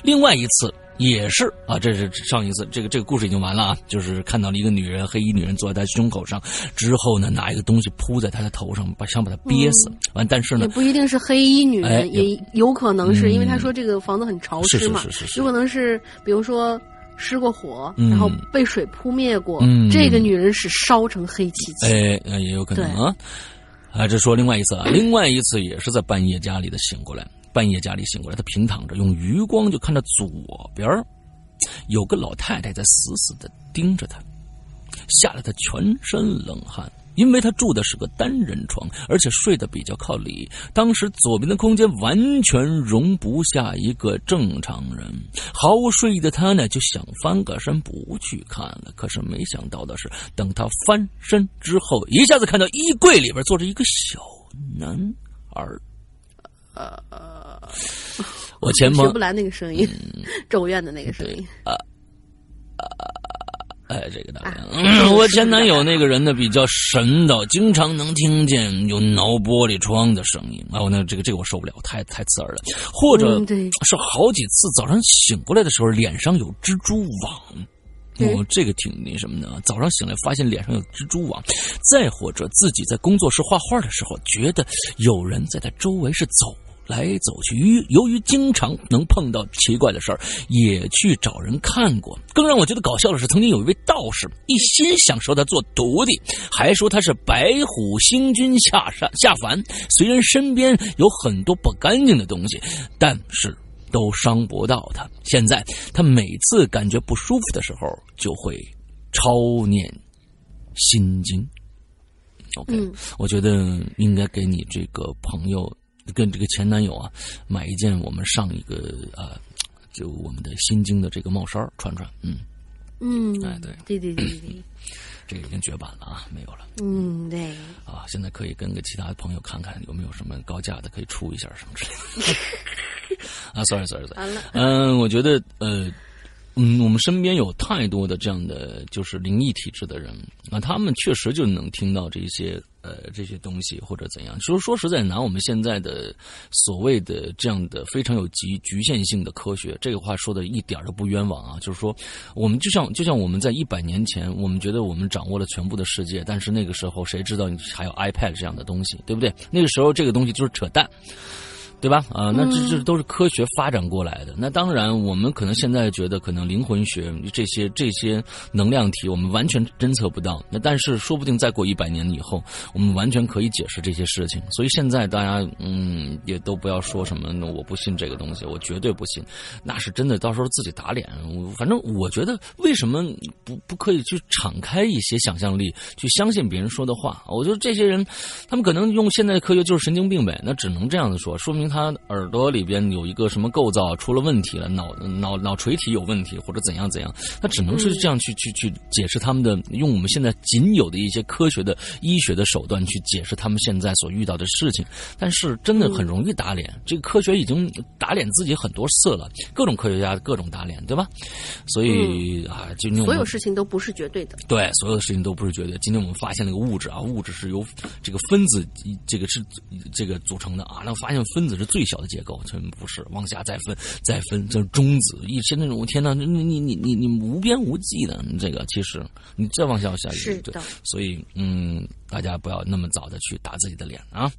另外一次也是啊，这是上一次，这个这个故事已经完了啊，就是看到了一个女人，黑衣女人坐在他胸口上，之后呢拿一个东西扑在他的头上，把想把他憋死。完，但是呢，也不一定是黑衣女人，也有可能是因为他说这个房子很潮湿嘛，有可能是比如说。失过火，然后被水扑灭过。这个女人是烧成黑漆漆。哎，也有可能啊。啊，这说另外一次啊，另外一次也是在半夜家里的醒过来，半夜家里醒过来，她平躺着，用余光就看到左边有个老太太在死死的盯着她，吓得她全身冷汗。因为他住的是个单人床，而且睡得比较靠里，当时左边的空间完全容不下一个正常人。毫无睡意的他呢，就想翻个身不去看了。可是没想到的是，等他翻身之后，一下子看到衣柜里边坐着一个小男孩。呃，我前朋学不来那个声音，咒怨的那个声音。啊啊。哎，这个大嗯，我前男友那个人呢比较神叨，经常能听见有挠玻璃窗的声音。啊，我那这个这个我受不了，太太刺耳了。或者是好几次早上醒过来的时候，脸上有蜘蛛网。哦，这个挺那什么的。早上醒来发现脸上有蜘蛛网。再或者自己在工作室画画的时候，觉得有人在他周围是走。来走去，由由于经常能碰到奇怪的事儿，也去找人看过。更让我觉得搞笑的是，曾经有一位道士一心想收他做徒弟，还说他是白虎星君下山下凡。虽然身边有很多不干净的东西，但是都伤不到他。现在他每次感觉不舒服的时候，就会抄念心经。OK，我觉得应该给你这个朋友。跟这个前男友啊，买一件我们上一个啊，就我们的心经的这个帽衫穿穿，嗯，嗯，哎，对，对对对对，这个已经绝版了啊，没有了嗯，对，啊。现在可以跟个其他的朋友看看有没有什么高价的可以出一下什么之类的。啊，sorry sorry sorry，嗯，我觉得呃。嗯，我们身边有太多的这样的就是灵异体质的人啊，他们确实就能听到这些呃这些东西或者怎样。就是说实在，拿我们现在的所谓的这样的非常有局局限性的科学，这个话说的一点都不冤枉啊。就是说，我们就像就像我们在一百年前，我们觉得我们掌握了全部的世界，但是那个时候谁知道你还有 iPad 这样的东西，对不对？那个时候这个东西就是扯淡。对吧？啊，那这这都是科学发展过来的。那当然，我们可能现在觉得，可能灵魂学这些这些能量体，我们完全侦测不到。那但是，说不定再过一百年以后，我们完全可以解释这些事情。所以现在大家，嗯，也都不要说什么我不信这个东西，我绝对不信。那是真的，到时候自己打脸。反正我觉得，为什么不不可以去敞开一些想象力，去相信别人说的话？我觉得这些人，他们可能用现在的科学就是神经病呗。那只能这样子说，说明。他耳朵里边有一个什么构造出了问题了，脑脑脑垂体有问题，或者怎样怎样，他只能是这样去去去解释他们的，用我们现在仅有的一些科学的医学的手段去解释他们现在所遇到的事情。但是真的很容易打脸，这个科学已经打脸自己很多次了，各种科学家各种打脸，对吧？所以啊，今天所有事情都不是绝对的，对，所有的事情都不是绝对。今天我们发现了一个物质啊，物质是由这个分子这个是这个组成的啊，那发现分子是。最小的结构，全不是往下再分，再分，这是中子。一些那种，天哪，你你你你你无边无际的这个，其实你再往下下，是的。所以，嗯，大家不要那么早的去打自己的脸啊。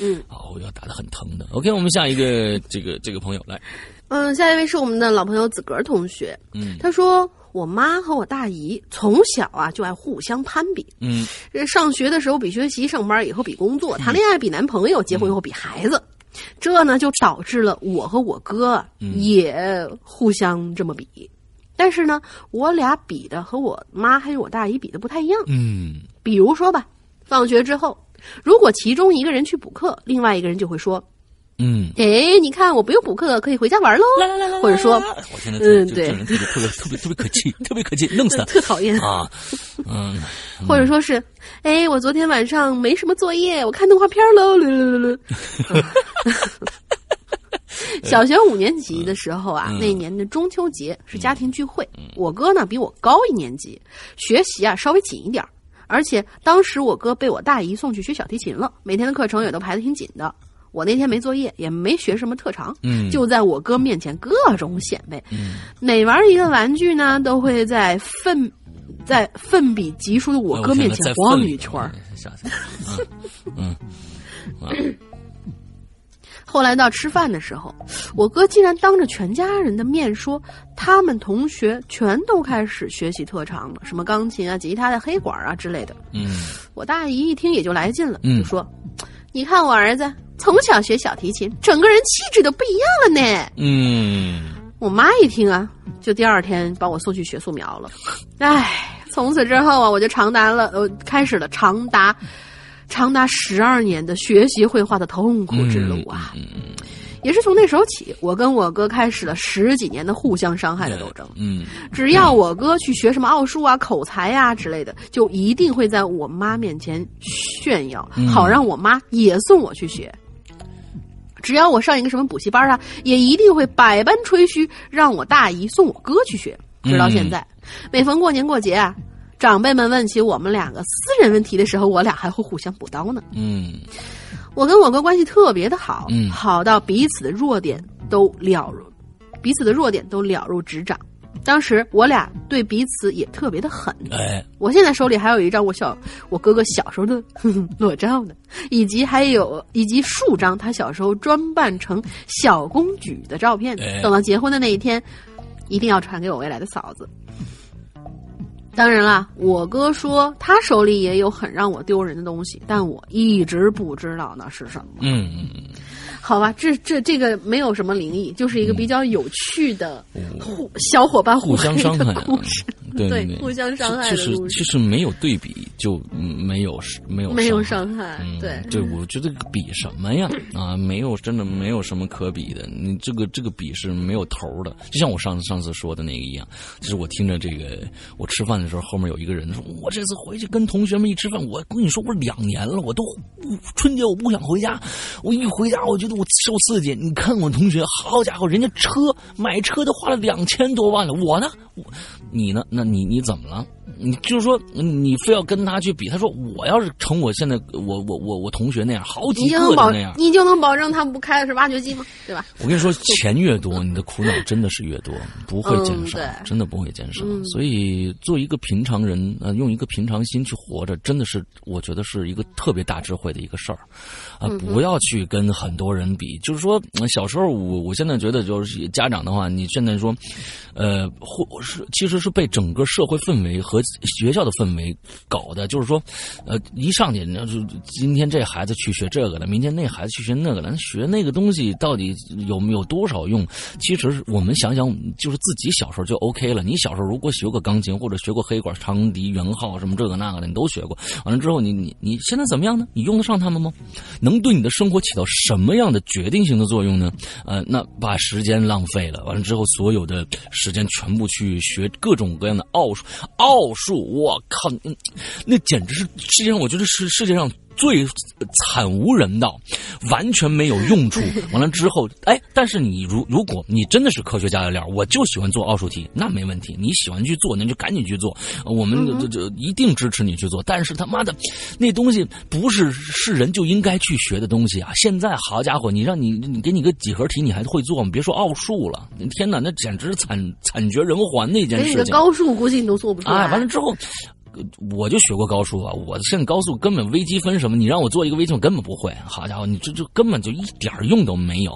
嗯，哦，要打的很疼的。OK，我们下一个这个这个朋友来。嗯，下一位是我们的老朋友子格同学。嗯，他说。我妈和我大姨从小啊就爱互相攀比，嗯，这上学的时候比学习，上班以后比工作，谈恋爱比男朋友，结婚以后比孩子，这呢就导致了我和我哥也互相这么比，但是呢，我俩比的和我妈还有我大姨比的不太一样，嗯，比如说吧，放学之后，如果其中一个人去补课，另外一个人就会说。嗯，哎，你看我不用补课，可以回家玩喽。来来来来，或者说，我现在嗯，对，特别特别特别特别可气，特别可气，弄死他，特讨厌啊。嗯，或者说是，哎，我昨天晚上没什么作业，我看动画片喽。小学五年级的时候啊，那年的中秋节是家庭聚会，我哥呢比我高一年级，学习啊稍微紧一点而且当时我哥被我大姨送去学小提琴了，每天的课程也都排的挺紧的。我那天没作业，也没学什么特长，嗯，就在我哥面前各种显摆，嗯，每玩一个玩具呢，都会在奋，在奋笔疾书的我哥面前晃一圈儿，嗯，后来到吃饭的时候，我哥竟然当着全家人的面说，他们同学全都开始学习特长了，什么钢琴啊、吉他的黑管啊之类的，嗯，我大姨一听也就来劲了，就说，你看我儿子。从小学小提琴，整个人气质都不一样了呢。嗯，我妈一听啊，就第二天把我送去学素描了。唉，从此之后啊，我就长达了呃，开始了长达长达十二年的学习绘画的痛苦之路啊。也是从那时候起，我跟我哥开始了十几年的互相伤害的斗争。嗯，只要我哥去学什么奥数啊、口才呀之类的，就一定会在我妈面前炫耀，好让我妈也送我去学。只要我上一个什么补习班啊，也一定会百般吹嘘，让我大姨送我哥去学。直到现在，每逢过年过节啊，长辈们问起我们两个私人问题的时候，我俩还会互相补刀呢。嗯，我跟我哥关系特别的好，嗯，好到彼此的弱点都了如，彼此的弱点都了如指掌。当时我俩对彼此也特别的狠，哎，我现在手里还有一张我小我哥哥小时候的 裸照呢，以及还有以及数张他小时候装扮成小公举的照片。等到结婚的那一天，一定要传给我未来的嫂子。当然啦，我哥说他手里也有很让我丢人的东西，但我一直不知道那是什么。嗯嗯嗯。好吧，这这这个没有什么灵异，就是一个比较有趣的互小伙伴互相伤害的故事，对互相伤害的故事。其实其实没有对比，就没有没有没有伤伤害，嗯，对对，我觉得比什么呀？啊，没有，真的没有什么可比的。你这个这个比是没有头的，就像我上次上次说的那个一样。就是我听着这个，我吃饭的时候，后面有一个人说：“我这次回去跟同学们一吃饭，我跟你说，我两年了，我都春节我不想回家，我一回家我觉得我受刺激。你看我同学，好家伙，人家车买车都花了两千多万了，我呢，我你呢？那你你怎么了？你就是说你非要跟他去比？他说我要是成我现在我我我我同学那样，好几个的那样，你就能保证他不开的是挖掘机吗？对吧？我跟你说，钱越多，你的苦恼真的是越多，不会减少，真的不会减少。所以做一个平常人，呃，用一个平常心去活着，真的是我觉得是一个特别大智慧的一个事儿啊！不要去跟很多人比。就是说，小时候我我现在觉得，就是家长的话，你现在说，呃，或是其实是被整个社会氛围和学校的氛围搞的，就是说，呃，一上去，那就今天这孩子去学这个了，明天那孩子去学那个了，学那个东西到底有没有多少用？其实我们想想，就是自己小时候就 OK 了。你小时候如果学过钢琴，或者学过黑管、长笛、圆号什么这个那个的，你都学过。完了之后，你你你现在怎么样呢？你用得上他们吗？能对你的生活起到什么样的决定性的作用呢？呃，那把时间浪费了，完了之后，所有的时间全部去学各种各样的奥数，奥数。我靠，那简直是世界上，我觉得是世界上最惨无人道，完全没有用处。完了之后，哎，但是你如如果你真的是科学家的料，我就喜欢做奥数题，那没问题。你喜欢去做，那就赶紧去做，我们就就一定支持你去做。但是他妈的，那东西不是是人就应该去学的东西啊！现在好家伙，你让你你给你个几何题，你还会做吗？别说奥数了，天哪，那简直惨惨绝人寰那件事情。高数估计你都做不出来。完了之后。我就学过高数啊，我现在高数根本微积分什么，你让我做一个微积分根本不会。好家伙，你这就根本就一点用都没有。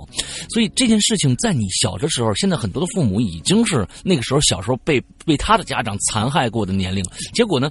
所以这件事情在你小的时候，现在很多的父母已经是那个时候小时候被被他的家长残害过的年龄，结果呢？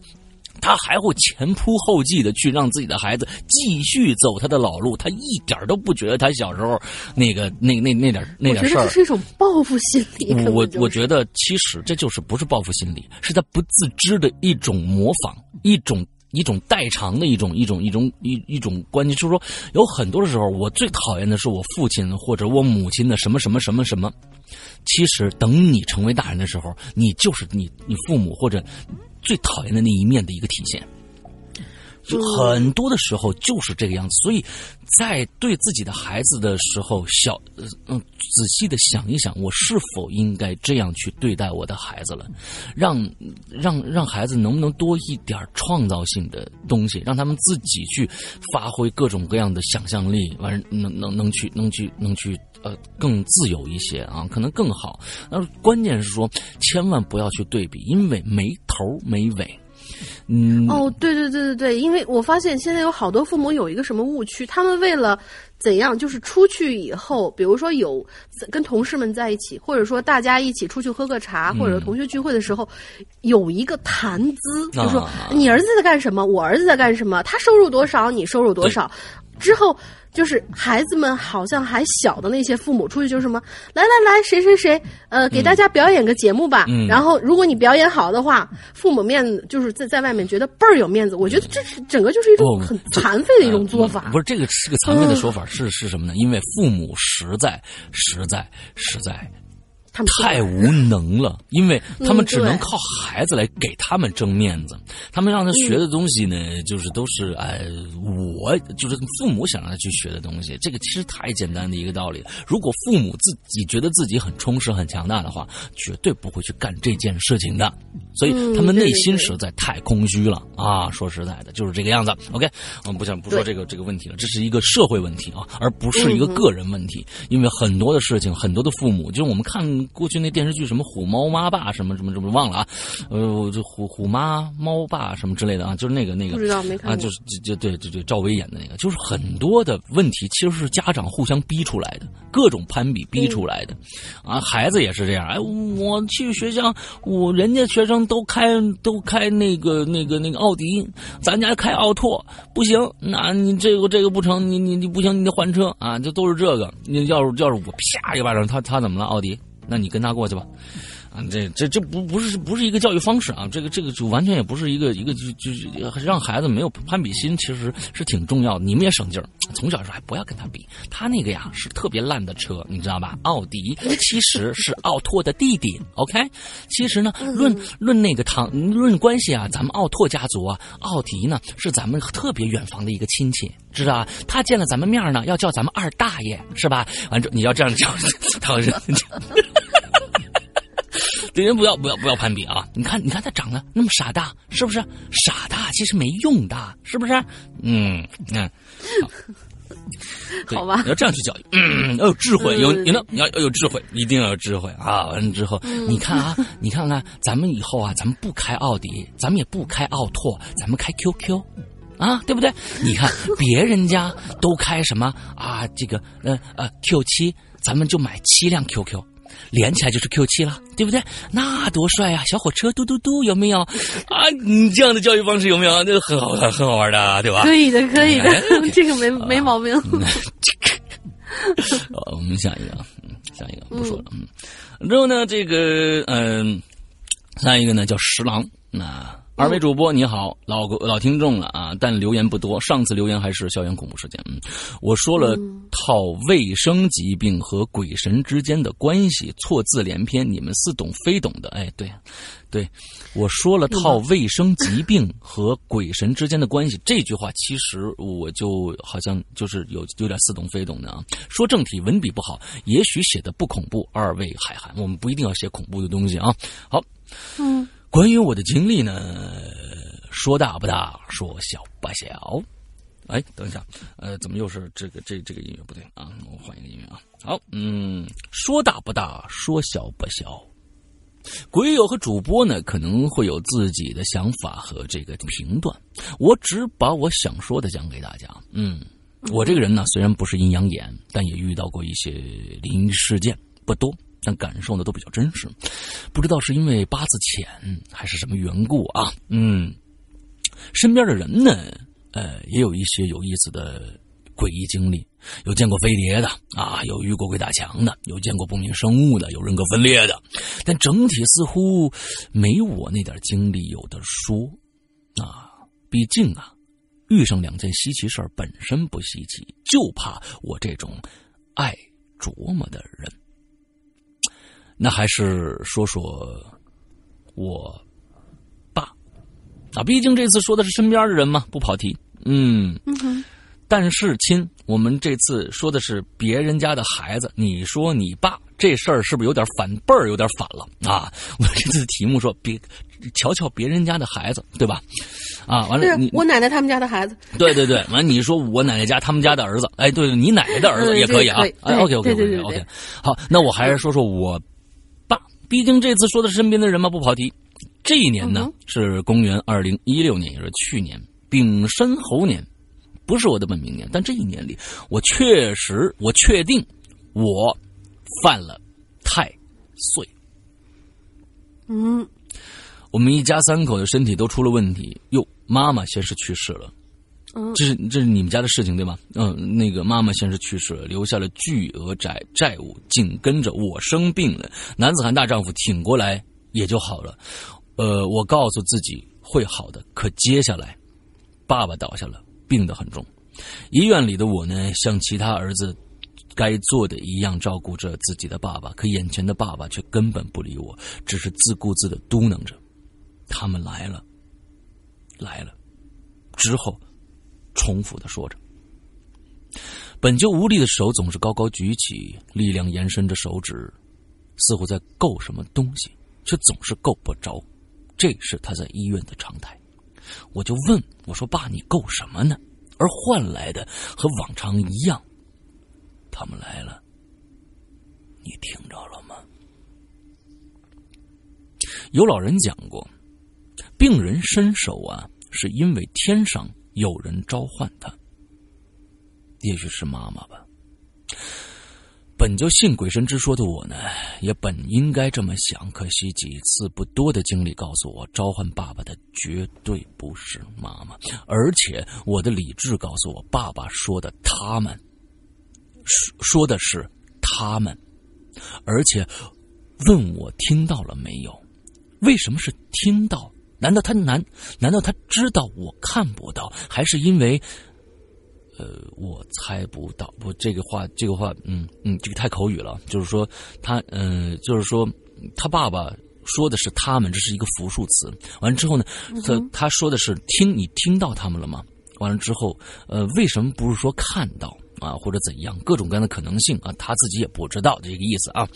他还会前仆后继的去让自己的孩子继续走他的老路，他一点都不觉得他小时候那个那那那点那点事儿是一种报复心理。我我觉得其实这就是不是报复心理，是他不自知的一种模仿，一种一种代偿的一种一种一种一一种关系。就是说，有很多的时候，我最讨厌的是我父亲或者我母亲的什么什么什么什么。其实等你成为大人的时候，你就是你你父母或者。最讨厌的那一面的一个体现，就很多的时候就是这个样子。所以在对自己的孩子的时候，小嗯仔细的想一想，我是否应该这样去对待我的孩子了？让让让孩子能不能多一点创造性的东西，让他们自己去发挥各种各样的想象力，完能能能去能去能去呃更自由一些啊，可能更好。那关键是说，千万不要去对比，因为没头没尾。嗯，哦，对对对对对，因为我发现现在有好多父母有一个什么误区，他们为了怎样，就是出去以后，比如说有跟同事们在一起，或者说大家一起出去喝个茶，或者同学聚会的时候，有一个谈资，就说你儿子在干什么，我儿子在干什么，他收入多少，你收入多少，之后。就是孩子们好像还小的那些父母出去就是什么，来来来，谁谁谁，呃，给大家表演个节目吧。然后如果你表演好的话，父母面子就是在在外面觉得倍儿有面子。我觉得这是整个就是一种很残废的一种做法。不是这个是个残废的说法，是是什么呢？因为父母实在实在实在。太无能了，因为他们只能靠孩子来给他们争面子。他们让他学的东西呢，就是都是哎，我就是父母想让他去学的东西。这个其实太简单的一个道理。如果父母自己觉得自己很充实、很强大的话，绝对不会去干这件事情的。所以他们内心实在太空虚了啊！说实在的，就是这个样子。OK，我们不想不说这个这个问题了，这是一个社会问题啊，而不是一个个人问题。因为很多的事情，很多的父母，就是我们看。过去那电视剧什么虎猫妈爸什么什么什么忘了啊，呃，就虎虎妈猫爸什么之类的啊，就是那个那个。不知道没看啊，就是就就对就就赵薇演的那个，就是很多的问题其实是家长互相逼出来的，各种攀比逼出来的，啊，孩子也是这样，哎，我去学校，我人家学生都开都开那个那个那个奥迪，咱家开奥拓不行，那你这个这个不成，你你你不行，你得换车。啊，就都是这个，你要是要是我啪一巴掌，他他怎么了？奥迪，那你跟他过去吧，啊，这这这不不是不是一个教育方式啊，这个这个就完全也不是一个一个就就是让孩子没有攀比心，其实是挺重要的。你们也省劲儿，从小时候还不要跟他比，他那个呀是特别烂的车，你知道吧？奥迪其实是奥拓的弟弟，OK？其实呢，论论那个堂论关系啊，咱们奥拓家族啊，奥迪呢是咱们特别远房的一个亲戚，知道吧？他见了咱们面呢，要叫咱们二大爷，是吧？完之你要这样叫，他好像。对人不要不要不要攀比啊！你看你看他长得那么傻大，是不是傻大？其实没用的，是不是？嗯嗯，好吧，你要这样去教育，嗯，要有智慧，有你呢，你要要有智慧，一定要有智慧啊！完了之后，你看啊，你看看，咱们以后啊，咱们不开奥迪，咱们也不开奥拓，咱们开 QQ，啊，对不对？你看 别人家都开什么啊？这个呃呃 Q 七，咱们就买七辆 QQ。连起来就是 Q 七了，对不对？那多帅呀！小火车嘟嘟嘟，有没有？啊，你这样的教育方式有没有？那个很好，很很好玩的，对吧？可以的，可以的，这个没没毛病。我们下一个，下一个不说了。嗯，之后呢，这个嗯，下一个呢叫十郎那。二位主播你好，老老听众了啊，但留言不多。上次留言还是校园恐怖事件，嗯，我说了套卫生疾病和鬼神之间的关系，错字连篇，你们似懂非懂的。哎，对，对，我说了套卫生疾病和鬼神之间的关系，这句话其实我就好像就是有有点似懂非懂的啊。说正题，文笔不好，也许写的不恐怖。二位海涵，我们不一定要写恐怖的东西啊。好，嗯。关于我的经历呢，说大不大，说小不小。哎，等一下，呃，怎么又是这个这这个音乐不对啊？我换一个音乐啊。好，嗯，说大不大，说小不小。鬼友和主播呢，可能会有自己的想法和这个评断，我只把我想说的讲给大家。嗯，我这个人呢，虽然不是阴阳眼，但也遇到过一些灵异事件，不多。但感受呢都比较真实，不知道是因为八字浅还是什么缘故啊？嗯，身边的人呢，呃，也有一些有意思的诡异经历，有见过飞碟的啊，有遇过鬼打墙的，有见过不明生物的，有人格分裂的，但整体似乎没我那点经历有的说啊。毕竟啊，遇上两件稀奇事儿本身不稀奇，就怕我这种爱琢磨的人。那还是说说我爸啊，毕竟这次说的是身边的人嘛，不跑题。嗯，但是亲，我们这次说的是别人家的孩子，你说你爸这事儿是不是有点反辈儿，有点反了啊？我这次题目说别瞧瞧别人家的孩子，对吧？啊，完了，你我奶奶他们家的孩子，对对对，完了你说我奶奶家他们家的儿子，哎，对对，你奶奶的儿子也可以啊。哎 OK OK OK OK，好，那我还是说说我。毕竟这次说的是身边的人嘛，不跑题。这一年呢是公元二零一六年，也是去年丙申猴年，不是我的本命年。但这一年里，我确实，我确定我犯了太岁。嗯，我们一家三口的身体都出了问题。哟，妈妈先是去世了。这是这是你们家的事情对吗？嗯，那个妈妈先是去世了，留下了巨额债债务，紧跟着我生病了。男子汉大丈夫挺过来也就好了。呃，我告诉自己会好的，可接下来，爸爸倒下了，病得很重。医院里的我呢，像其他儿子该做的一样照顾着自己的爸爸，可眼前的爸爸却根本不理我，只是自顾自的嘟囔着：“他们来了，来了。”之后。重复的说着，本就无力的手总是高高举起，力量延伸着手指，似乎在够什么东西，却总是够不着。这是他在医院的常态。我就问我说：“爸，你够什么呢？”而换来的和往常一样，他们来了。你听着了吗？有老人讲过，病人伸手啊，是因为天上。有人召唤他，也许是妈妈吧。本就信鬼神之说的我呢，也本应该这么想。可惜几次不多的经历告诉我，召唤爸爸的绝对不是妈妈，而且我的理智告诉我，爸爸说的他们说说的是他们，而且问我听到了没有？为什么是听到？难道他难？难道他知道我看不到？还是因为？呃，我猜不到。不，这个话，这个话，嗯嗯，这个太口语了。就是说，他，嗯，就是说，他爸爸说的是他们，这是一个复数词。完了之后呢，他他说的是听你听到他们了吗？完了之后，呃，为什么不是说看到啊，或者怎样？各种各样的可能性啊，他自己也不知道这个意思啊。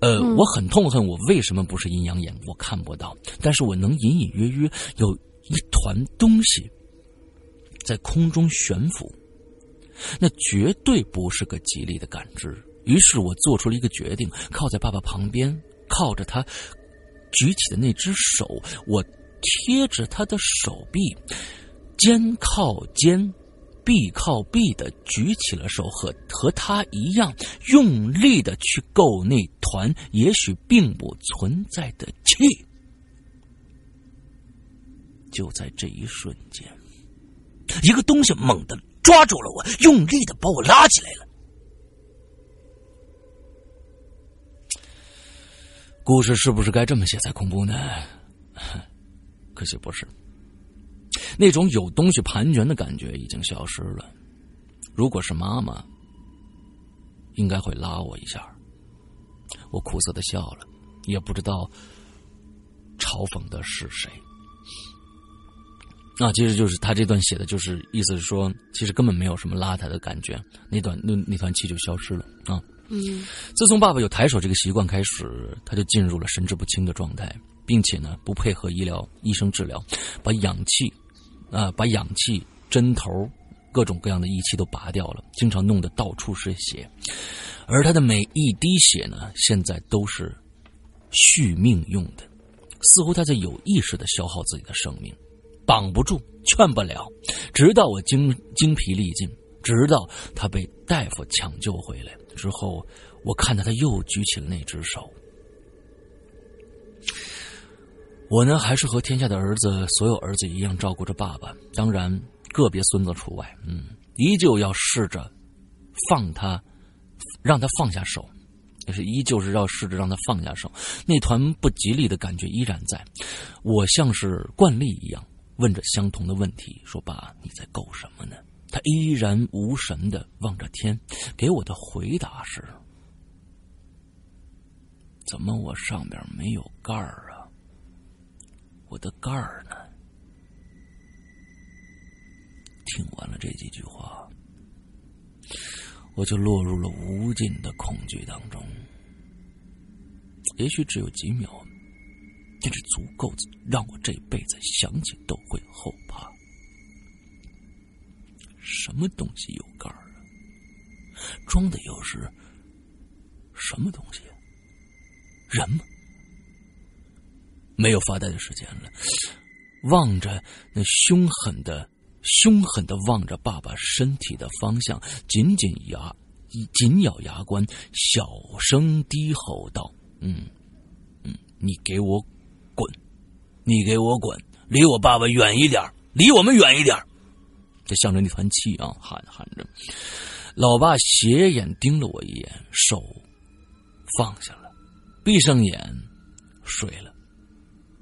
呃，我很痛恨我为什么不是阴阳眼，我看不到，但是我能隐隐约约有一团东西在空中悬浮。那绝对不是个吉利的感知。于是我做出了一个决定，靠在爸爸旁边，靠着他举起的那只手，我贴着他的手臂，肩靠肩，臂靠臂的举起了手，和和他一样用力的去够那团也许并不存在的气。就在这一瞬间，一个东西猛地。抓住了我，用力的把我拉起来了。故事是不是该这么写才恐怖呢？可惜不是。那种有东西盘旋的感觉已经消失了。如果是妈妈，应该会拉我一下。我苦涩的笑了，也不知道嘲讽的是谁。啊，其实就是他这段写的，就是意思是说，其实根本没有什么邋遢的感觉，那段那那团气就消失了啊。嗯，自从爸爸有抬手这个习惯开始，他就进入了神志不清的状态，并且呢，不配合医疗医生治疗，把氧气啊，把氧气针头各种各样的仪器都拔掉了，经常弄得到处是血，而他的每一滴血呢，现在都是续命用的，似乎他在有意识的消耗自己的生命。绑不住，劝不了，直到我精精疲力尽，直到他被大夫抢救回来之后，我看到他又举起了那只手。我呢，还是和天下的儿子，所有儿子一样照顾着爸爸，当然个别孙子除外。嗯，依旧要试着放他，让他放下手，也是依旧是要试着让他放下手。那团不吉利的感觉依然在，我像是惯例一样。问着相同的问题，说：“爸，你在够什么呢？”他依然无神的望着天，给我的回答是：“怎么我上边没有盖儿？我的盖儿呢？”听完了这几句话，我就落入了无尽的恐惧当中。也许只有几秒。但是足够让我这辈子想起都会后怕。什么东西有盖儿啊？装的又是什么东西？人吗？没有发呆的时间了，望着那凶狠的、凶狠的望着爸爸身体的方向，紧紧牙、紧咬牙关，小声低吼道：“嗯，嗯，你给我。”滚！你给我滚！离我爸爸远一点离我们远一点这向着那团气啊，喊喊着。老爸斜眼盯了我一眼，手放下了，闭上眼睡了。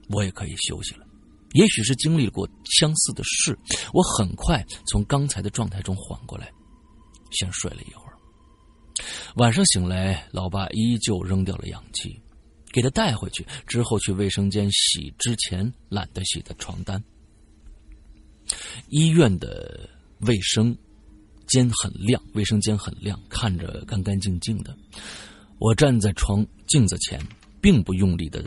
我也可以休息了。也许是经历过相似的事，我很快从刚才的状态中缓过来，先睡了一会儿。晚上醒来，老爸依旧扔掉了氧气。给他带回去之后，去卫生间洗之前懒得洗的床单。医院的卫生间很亮，卫生间很亮，看着干干净净的。我站在床镜子前，并不用力的，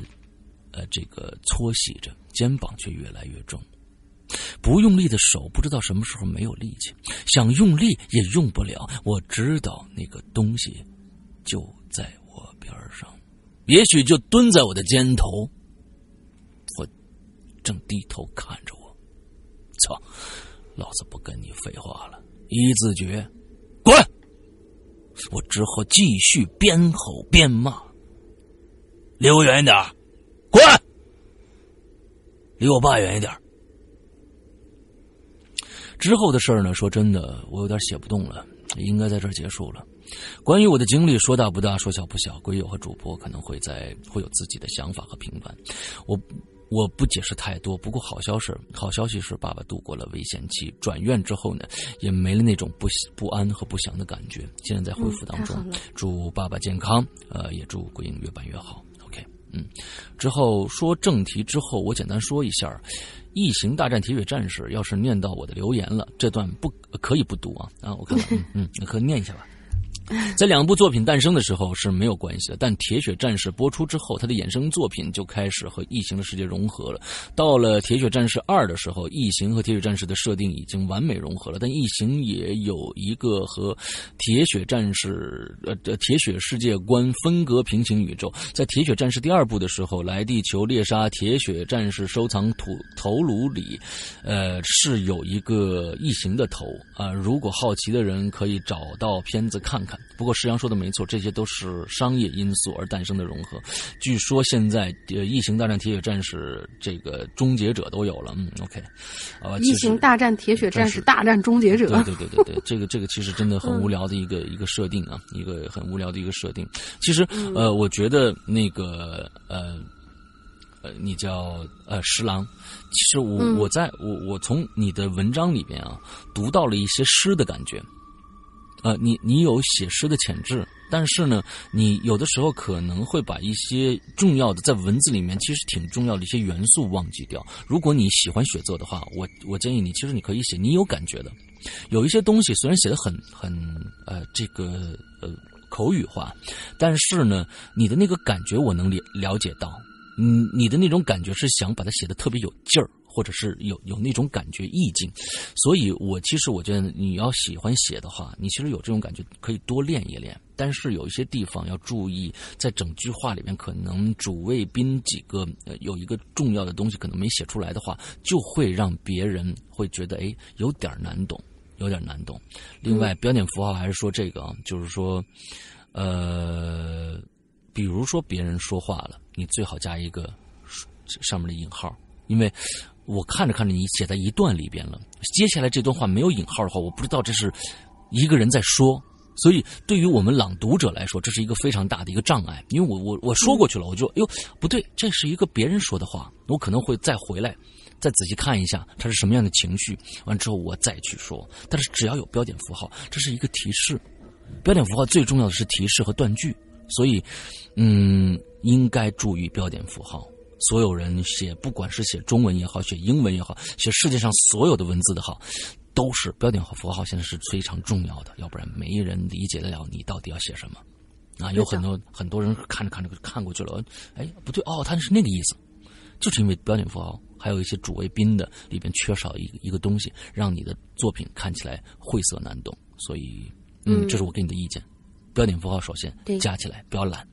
这个搓洗着，肩膀却越来越重。不用力的手，不知道什么时候没有力气，想用力也用不了。我知道那个东西就在我边上。也许就蹲在我的肩头，我正低头看着我。操！老子不跟你废话了，一字诀，滚！我之后继续边吼边骂，离我远点，滚！离我爸远一点。之后的事儿呢？说真的，我有点写不动了，应该在这儿结束了。关于我的经历，说大不大，说小不小。鬼友和主播可能会在会有自己的想法和评判，我我不解释太多。不过好消息，好消息是爸爸度过了危险期，转院之后呢，也没了那种不不安和不祥的感觉。现在在恢复当中，祝爸爸健康，呃，也祝鬼影越办越好。嗯，之后说正题之后，我简单说一下。异形大战铁血战士，要是念到我的留言了，这段不可以不读啊啊！我看看，嗯，嗯，可以念一下吧。在两部作品诞生的时候是没有关系的，但《铁血战士》播出之后，它的衍生作品就开始和异形的世界融合了。到了《铁血战士二》的时候，异形和铁血战士的设定已经完美融合了，但异形也有一个和铁血战士呃的铁血世界观分隔平行宇宙。在《铁血战士》第二部的时候，来地球猎杀铁血战士收藏土头颅里，呃，是有一个异形的头啊。如果好奇的人可以找到片子看看。不过石阳说的没错，这些都是商业因素而诞生的融合。据说现在《呃异形大战铁血战士》这个终结者都有了，嗯，OK，啊，异形大战铁血战士大战终结者，对对对对对，这个这个其实真的很无聊的一个一个设定啊，一个很无聊的一个设定。其实呃，我觉得那个呃呃，你叫呃石郎，其实我我在我我从你的文章里边啊读到了一些诗的感觉。呃，你你有写诗的潜质，但是呢，你有的时候可能会把一些重要的在文字里面其实挺重要的一些元素忘记掉。如果你喜欢写作的话，我我建议你，其实你可以写你有感觉的。有一些东西虽然写的很很呃这个呃口语化，但是呢，你的那个感觉我能了了解到，嗯，你的那种感觉是想把它写的特别有劲儿。或者是有有那种感觉意境，所以我其实我觉得你要喜欢写的话，你其实有这种感觉可以多练一练。但是有一些地方要注意，在整句话里面可能主谓宾几个有一个重要的东西可能没写出来的话，就会让别人会觉得哎有点难懂，有点难懂。另外标点符号还是说这个啊，就是说呃，比如说别人说话了，你最好加一个上面的引号，因为。我看着看着，你写在一段里边了。接下来这段话没有引号的话，我不知道这是一个人在说。所以，对于我们朗读者来说，这是一个非常大的一个障碍。因为我我我说过去了，我就哟不对，这是一个别人说的话，我可能会再回来，再仔细看一下他是什么样的情绪。完之后我再去说。但是只要有标点符号，这是一个提示。标点符号最重要的是提示和断句，所以嗯，应该注意标点符号。所有人写，不管是写中文也好，写英文也好，写世界上所有的文字的好，都是标点和符号，现在是非常重要的，要不然没人理解得了你到底要写什么。啊，有很多很多人看着看着看过去了，哎，不对，哦，他是那个意思，就是因为标点符号，还有一些主谓宾的里边缺少一一个东西，让你的作品看起来晦涩难懂。所以，嗯，这是我给你的意见，标点符号首先加起来，不要懒。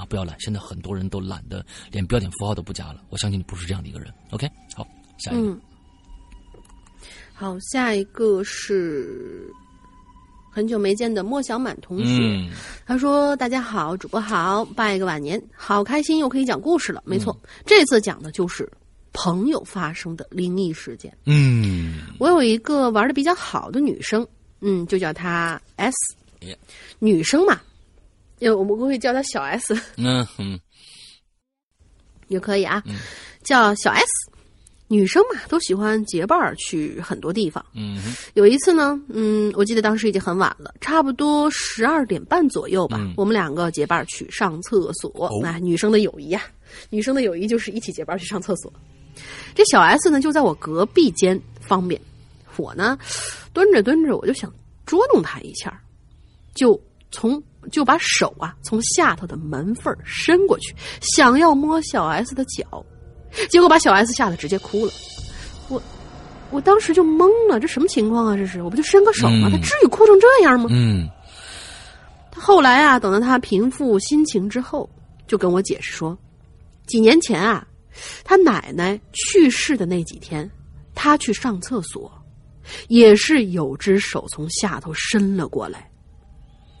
啊，不要懒！现在很多人都懒得连标点符号都不加了。我相信你不是这样的一个人。OK，好，下一个。好，下一个是很久没见的莫小满同学。他说：“大家好，主播好，拜个晚年，好开心，又可以讲故事了。没错，这次讲的就是朋友发生的灵异事件。嗯，我有一个玩的比较好的女生，嗯，就叫她 S，女生嘛。”有，我们会叫他小 S。嗯 嗯，也可以啊，叫小 S。女生嘛，都喜欢结伴去很多地方。嗯，有一次呢，嗯，我记得当时已经很晚了，差不多十二点半左右吧。我们两个结伴去上厕所。哎，女生的友谊呀，女生的友谊就是一起结伴去上厕所。这小 S 呢，就在我隔壁间方便。我呢，蹲着蹲着，我就想捉弄她一下，就从。就把手啊从下头的门缝伸过去，想要摸小 S 的脚，结果把小 S 吓得直接哭了。我我当时就懵了，这什么情况啊？这是我不就伸个手吗？他至于哭成这样吗？嗯。他后来啊，等到他平复心情之后，就跟我解释说，几年前啊，他奶奶去世的那几天，他去上厕所，也是有只手从下头伸了过来。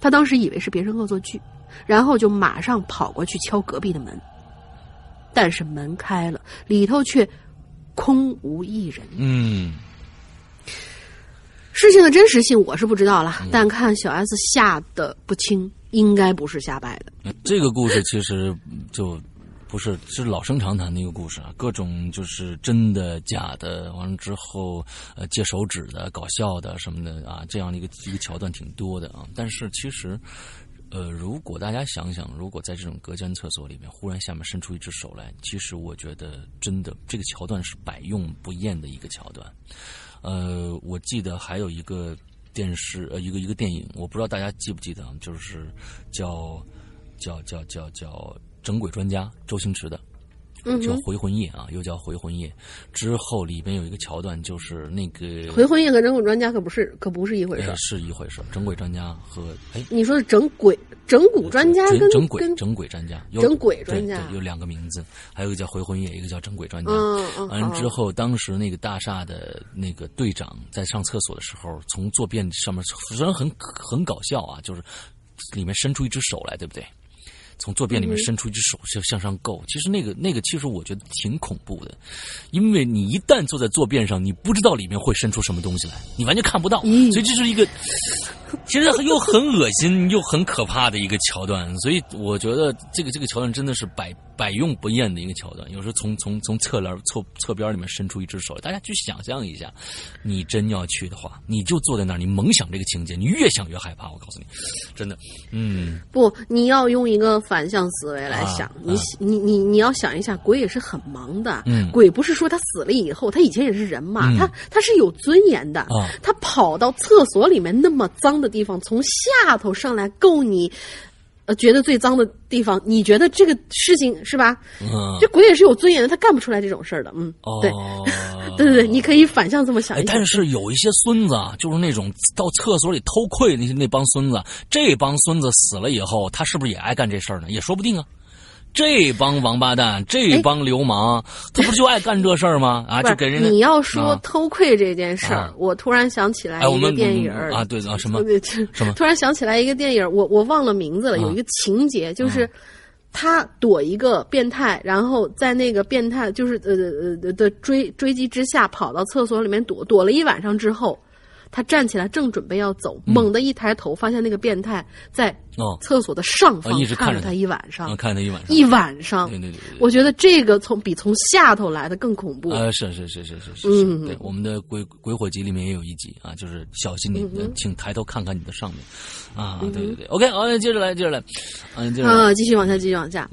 他当时以为是别人恶作剧，然后就马上跑过去敲隔壁的门，但是门开了，里头却空无一人。嗯，事情的真实性我是不知道了，但看小 S 吓得不轻，应该不是瞎掰的。这个故事其实就不是是老生常谈的一个故事啊，各种就是真的假的，完了之后呃借手指的、搞笑的什么的啊，这样的一个一个桥段挺多的啊。但是其实呃，如果大家想想，如果在这种隔间厕所里面忽然下面伸出一只手来，其实我觉得真的这个桥段是百用不厌的一个桥段。呃，我记得还有一个电视呃一个一个电影，我不知道大家记不记得，就是叫叫叫叫叫整鬼专家周星驰的。叫回魂夜啊，又叫回魂夜。之后里边有一个桥段，就是那个回魂夜和整鬼专家可不是可不是一回事，是一回事。整鬼专家和哎，你说是整鬼整蛊专家跟整鬼整鬼专家，整鬼专家有两个名字，还有一个叫回魂夜，一个叫整鬼专家。嗯完之后，当时那个大厦的那个队长在上厕所的时候，从坐便上面虽然很很搞笑啊，就是里面伸出一只手来，对不对？从坐便里面伸出一只手向向上够，其实那个那个其实我觉得挺恐怖的，因为你一旦坐在坐便上，你不知道里面会伸出什么东西来，你完全看不到，所以这是一个其实又很恶心又很可怕的一个桥段，所以我觉得这个这个桥段真的是百百用不厌的一个桥段。有时候从从从侧栏侧侧边里面伸出一只手，大家去想象一下，你真要去的话，你就坐在那儿，你猛想这个情节，你越想越害怕。我告诉你，真的，嗯，不，你要用一个。反向思维来想，你你你你要想一下，鬼也是很忙的。嗯，鬼不是说他死了以后，他以前也是人嘛，他他是有尊严的。啊，他跑到厕所里面那么脏的地方，从下头上来够你。呃，觉得最脏的地方，你觉得这个事情是吧？嗯，这鬼也是有尊严的，他干不出来这种事儿的。嗯，对，对对对，你可以反向这么想一想。但是有一些孙子啊，就是那种到厕所里偷窥那些那帮孙子，这帮孙子死了以后，他是不是也爱干这事儿呢？也说不定啊。这帮王八蛋，这帮流氓，他不就爱干这事儿吗？啊，就给人你要说偷窥这件事儿，我 突然想起来一个电影啊，对啊，什么什么？突然想起来一个电影，我我忘了名字了。有一个情节就是他躲一个变态，然后在那个变态就是呃呃的追追击之下，跑到厕所里面躲躲了一晚上之后。他站起来，正准备要走，猛地一抬头，发现那个变态在厕所的上方看着他一晚上，看他一晚上，一晚上。对对对，我觉得这个从比从下头来的更恐怖。呃，是是是是是是，嗯，对，我们的鬼鬼火集里面也有一集啊，就是小心你，请抬头看看你的上面。啊，对对对，OK，好，接着来，接着来，嗯，接着，继续往下，继续往下。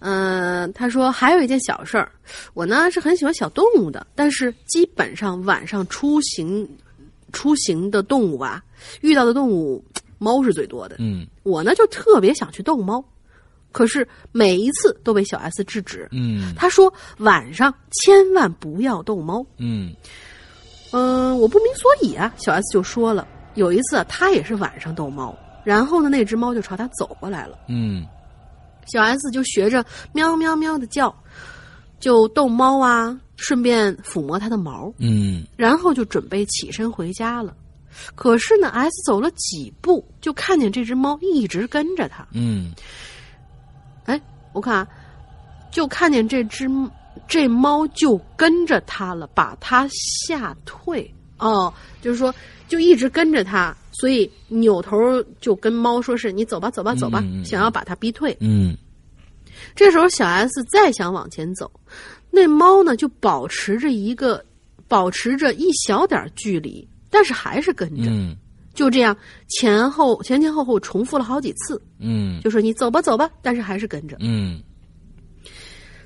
嗯，他说还有一件小事儿，我呢是很喜欢小动物的，但是基本上晚上出行。出行的动物吧，遇到的动物，猫是最多的。嗯，我呢就特别想去逗猫，可是每一次都被小 S 制止。嗯，他说晚上千万不要逗猫。嗯，嗯，我不明所以啊。小 S 就说了，有一次他也是晚上逗猫，然后呢那只猫就朝他走过来了。嗯，小 S 就学着喵喵喵的叫，就逗猫啊。顺便抚摸它的毛，嗯，然后就准备起身回家了。可是呢，S 走了几步，就看见这只猫一直跟着他。嗯，哎，我看，就看见这只这猫就跟着他了，把他吓退。哦，就是说，就一直跟着他，所以扭头就跟猫说：“是你走吧，走吧，走吧。”想要把它逼退。嗯，这时候小 S 再想往前走。那猫呢，就保持着一个，保持着一小点距离，但是还是跟着，就这样前后前前后后重复了好几次。嗯，就说你走吧走吧，但是还是跟着。嗯，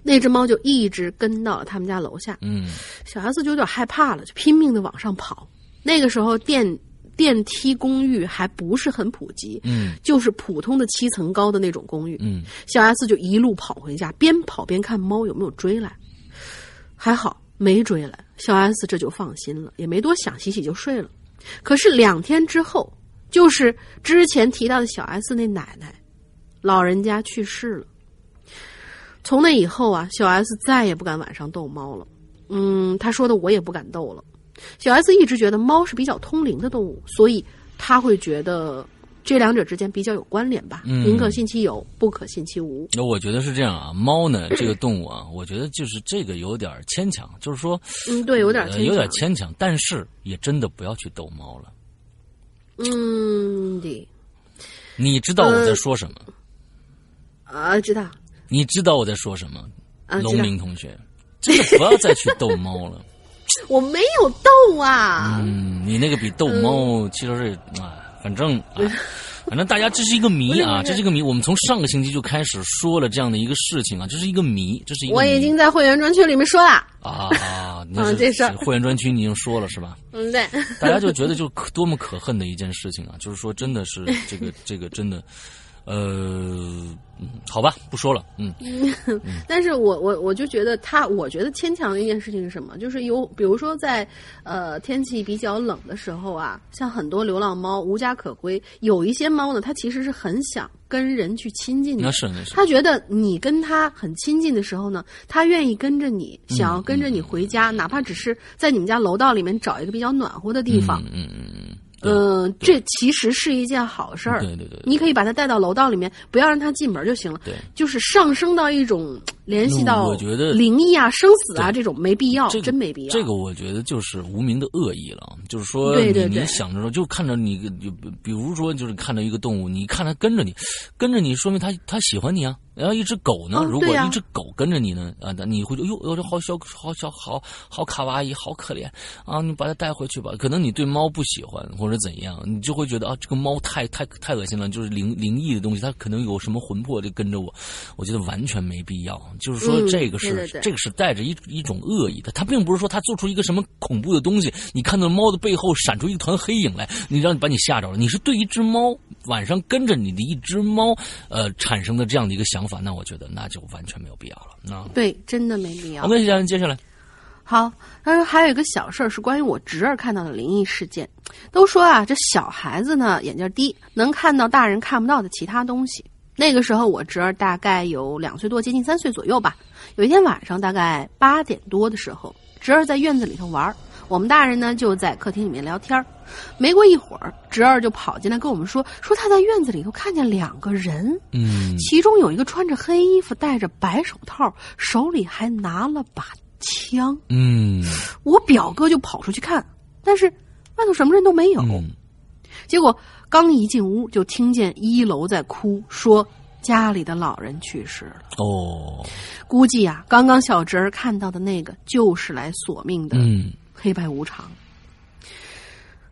那只猫就一直跟到了他们家楼下。嗯，小 S 就有点害怕了，就拼命的往上跑。那个时候电电梯公寓还不是很普及，嗯，就是普通的七层高的那种公寓。嗯，小 S 就一路跑回家，边跑边看猫有没有追来。还好没追来，小 S 这就放心了，也没多想，洗洗就睡了。可是两天之后，就是之前提到的小 S 那奶奶，老人家去世了。从那以后啊，小 S 再也不敢晚上逗猫了。嗯，他说的我也不敢逗了。小 S 一直觉得猫是比较通灵的动物，所以他会觉得。这两者之间比较有关联吧，宁可信其有，不可信其无。那我觉得是这样啊，猫呢 这个动物啊，我觉得就是这个有点牵强，就是说，嗯，对，有点有点牵强，但是也真的不要去逗猫了，嗯的你知道我在说什么？啊，知道你知道我在说什么？农。民同学，真的不要再去逗猫了。我没有逗啊，嗯，你那个比逗猫其实是啊，反正啊，反正大家这是一个谜啊，这是一个谜。我们从上个星期就开始说了这样的一个事情啊，这是一个谜，这是一个我已经在会员专区里面说了。啊啊，那是嗯这是会员专区你已经说了是吧？嗯，对，大家就觉得就可多么可恨的一件事情啊！就是说，真的是这个这个真的，呃，嗯好吧，不说了，嗯 但是我我我就觉得他，我觉得牵强的一件事情是什么？就是有，比如说在呃天气比较冷的时候啊，像很多流浪猫无家可归，有一些猫呢，它其实是很想跟人去亲近的那。是那是，他觉得你跟他很亲近的时候呢，他愿意跟着你，嗯想要跟着你回家，哪怕只是在你们家楼道里面找一个比较暖和的地方。嗯嗯嗯嗯，对嗯、这其实是一件好事儿。对对对，你可以把它带到楼道里面，不要让它进门就行了。对，就是上升到一种联系到我觉得灵异啊、生死啊这种没必要，这个真没必要。这个我觉得就是无名的恶意了，就是说你对对对你想着说，就看着你，就比如说就是看到一个动物，你看它跟着你，跟着你，说明它它喜欢你啊。然后一只狗呢，如果一只狗跟着你呢，啊，那你会觉得哟，哟，这好小，好小，好好卡哇伊，好可怜啊！你把它带回去吧。可能你对猫不喜欢或者怎样，你就会觉得啊，这个猫太太太恶心了，就是灵灵异的东西，它可能有什么魂魄就跟着我，我觉得完全没必要。就是说嗯这个是、对对对这个是带着一一种恶意的，它并不是说它做出一个什么恐怖的东西，你看到猫的背后闪出一团黑影来，你让你把你吓着了，你是对一只猫晚上跟着你的一只猫，呃，产生的这样的一个想法，那我觉得那就完全没有必要了。那对，真的没必要好。的，家人，接下来，好，他说还有一个小事儿是关于我侄儿看到的灵异事件。都说啊，这小孩子呢眼睛低，能看到大人看不到的其他东西。那个时候我侄儿大概有两岁多，接近三岁左右吧。有一天晚上大概八点多的时候，侄儿在院子里头玩儿，我们大人呢就在客厅里面聊天儿。没过一会儿，侄儿就跑进来跟我们说，说他在院子里头看见两个人，嗯其中有一个穿着黑衣服，戴着白手套，手里还拿了把枪。嗯我表哥就跑出去看，但是外头什么人都没有。嗯结果刚一进屋，就听见一楼在哭，说家里的老人去世了。哦估计啊，刚刚小侄儿看到的那个就是来索命的嗯黑白无常。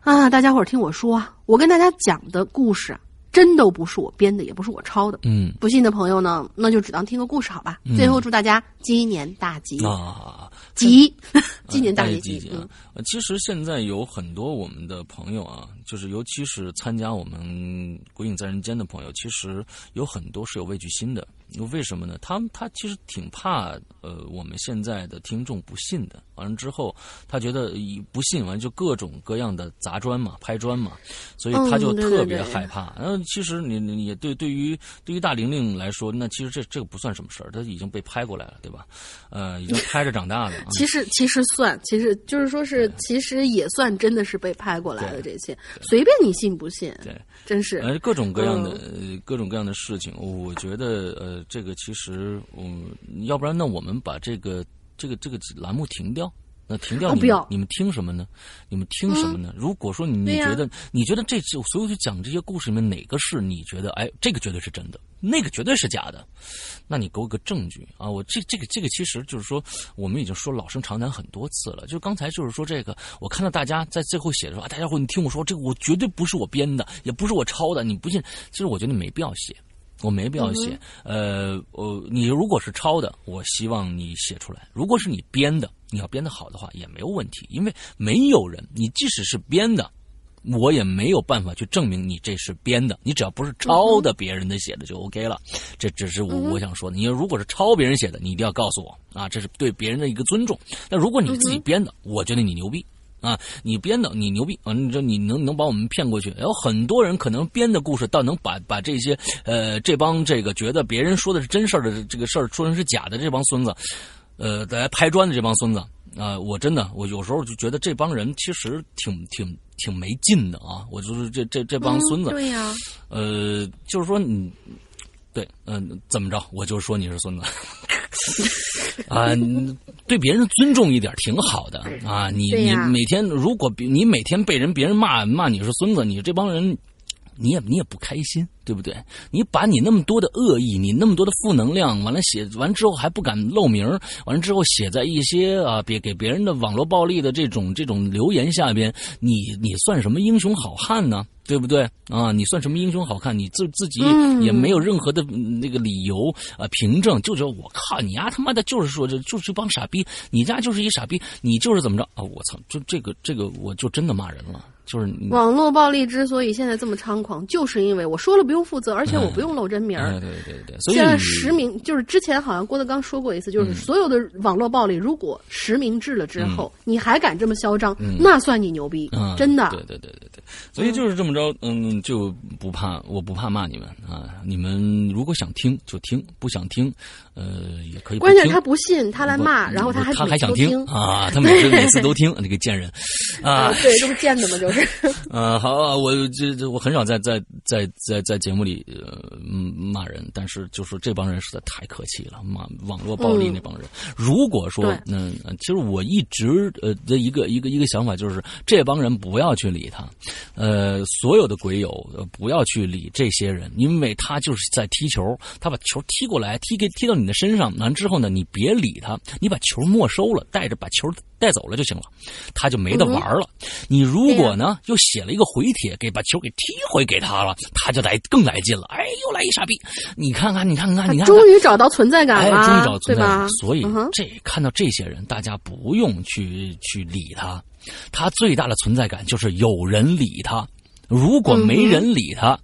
啊，大家伙儿听我说啊，我跟大家讲的故事啊，真都不是我编的，也不是我抄的。嗯不信的朋友呢，那就只当听个故事好吧。最后祝大家鸡年大吉，啊。吉，鸡年大吉嗯！呃其实现在有很多我们的朋友啊，就是尤其是参加我们《鬼影在人间》的朋友，其实有很多是有畏惧心的。为什么呢？他们他其实挺怕呃我们现在的听众不信的。完了之后，他觉得一不信，完就各种各样的砸砖嘛、拍砖嘛，所以他就特别害怕。然后其实你你也对对于对于大玲玲来说，那其实这这个不算什么事儿，她已经被拍过来了，对吧？呃，已经拍着长大的。啊其实其实算，其实就是说是，其实也算真的是被拍过来的这些，随便你信不信，对，真是。呃，各种各样的、各种各样的事情，我觉得呃，这个其实嗯，要不然那我们把这个这个这个栏目停掉。那停掉你们、哦不要你们听什么呢？你们听什么呢？如果说你你觉得、你觉得这次所有去讲这些故事里面哪个是你觉得哎这个绝对是真的，那个绝对是假的，那你给我个证据啊！我这这个这个其实就是说我们已经说老生常谈很多次了，就刚才就是说这个，我看到大家在最后写的说啊，大家伙你听我说这个我绝对不是我编的，也不是我抄的，你不信？其实我觉得没必要写。我没必要写，呃，我，你如果是抄的，我希望你写出来；如果是你编的，你要编的好的话也没有问题，因为没有人，你即使是编的，我也没有办法去证明你这是编的，你只要不是抄的别人的写的就 OK 了。这只是我我想说的。你如果是抄别人写的，你一定要告诉我啊，这是对别人的一个尊重。那如果你自己编的，我觉得你牛逼。啊，你编的，你牛逼啊！你这你能能把我们骗过去？有很多人可能编的故事，倒能把把这些呃这帮这个觉得别人说的是真事儿的这个事儿说成是假的这帮孙子，呃，来拍砖的这帮孙子啊、我真的我有时候就觉得这帮人其实挺挺挺没劲的啊！我就是这这这帮孙子，嗯对呀、呃，就是说你对，嗯、怎么着？我就说你是孙子。啊，对别人尊重一点挺好的啊。你你每天如果你每天被人别人骂骂你是孙子，你这帮人你也你也不开心。对不对？你把你那么多的恶意，你那么多的负能量，完了写完之后还不敢露名，完了之后写在一些啊别给别人的网络暴力的这种这种留言下边，你你算什么英雄好汉呢？对不对啊？你算什么英雄好看？你自自己也没有任何的那个理由啊凭证，就觉得我靠你丫他妈的就是说这就是一帮傻逼，你家就是一傻逼，你就是怎么着啊？我操，就这个这个我就真的骂人了，就是网络暴力之所以现在这么猖狂，就是因为我说了不用负责，而且我不用露真名儿。对对对，现在实名就是之前好像郭德纲说过一次，就是所有的网络暴力，如果实名制了之后，你还敢这么嚣张，那算你牛逼，真的。对对对对对，所以就是这么着，嗯，就不怕，我不怕骂你们啊。你们如果想听就听，不想听，呃，也可以。关键他不信，他来骂，然后他还他还想听啊，他每次每次都听，那个贱人啊，对，这不贱的吗？就是。呃，好，我这这我很少在在在在在节目里。呃，骂人，但是就是这帮人实在太客气了，骂网络暴力那帮人。如果说，嗯，其实我一直呃的一个一个一个想法就是，这帮人不要去理他，呃，所有的鬼友不要去理这些人，因为他就是在踢球，他把球踢过来，踢给踢到你的身上，完之后呢，你别理他，你把球没收了，带着把球。带走了就行了，他就没得玩了。你如果呢，又写了一个回帖，给把球给踢回给他了，他就来更来劲了。哎，又来一傻逼！你看看，你看看，你看，终于找到存在感了，终于找到存在感。所以这看到这些人，大家不用去去理他，他最大的存在感就是有人理他。如果没人理他，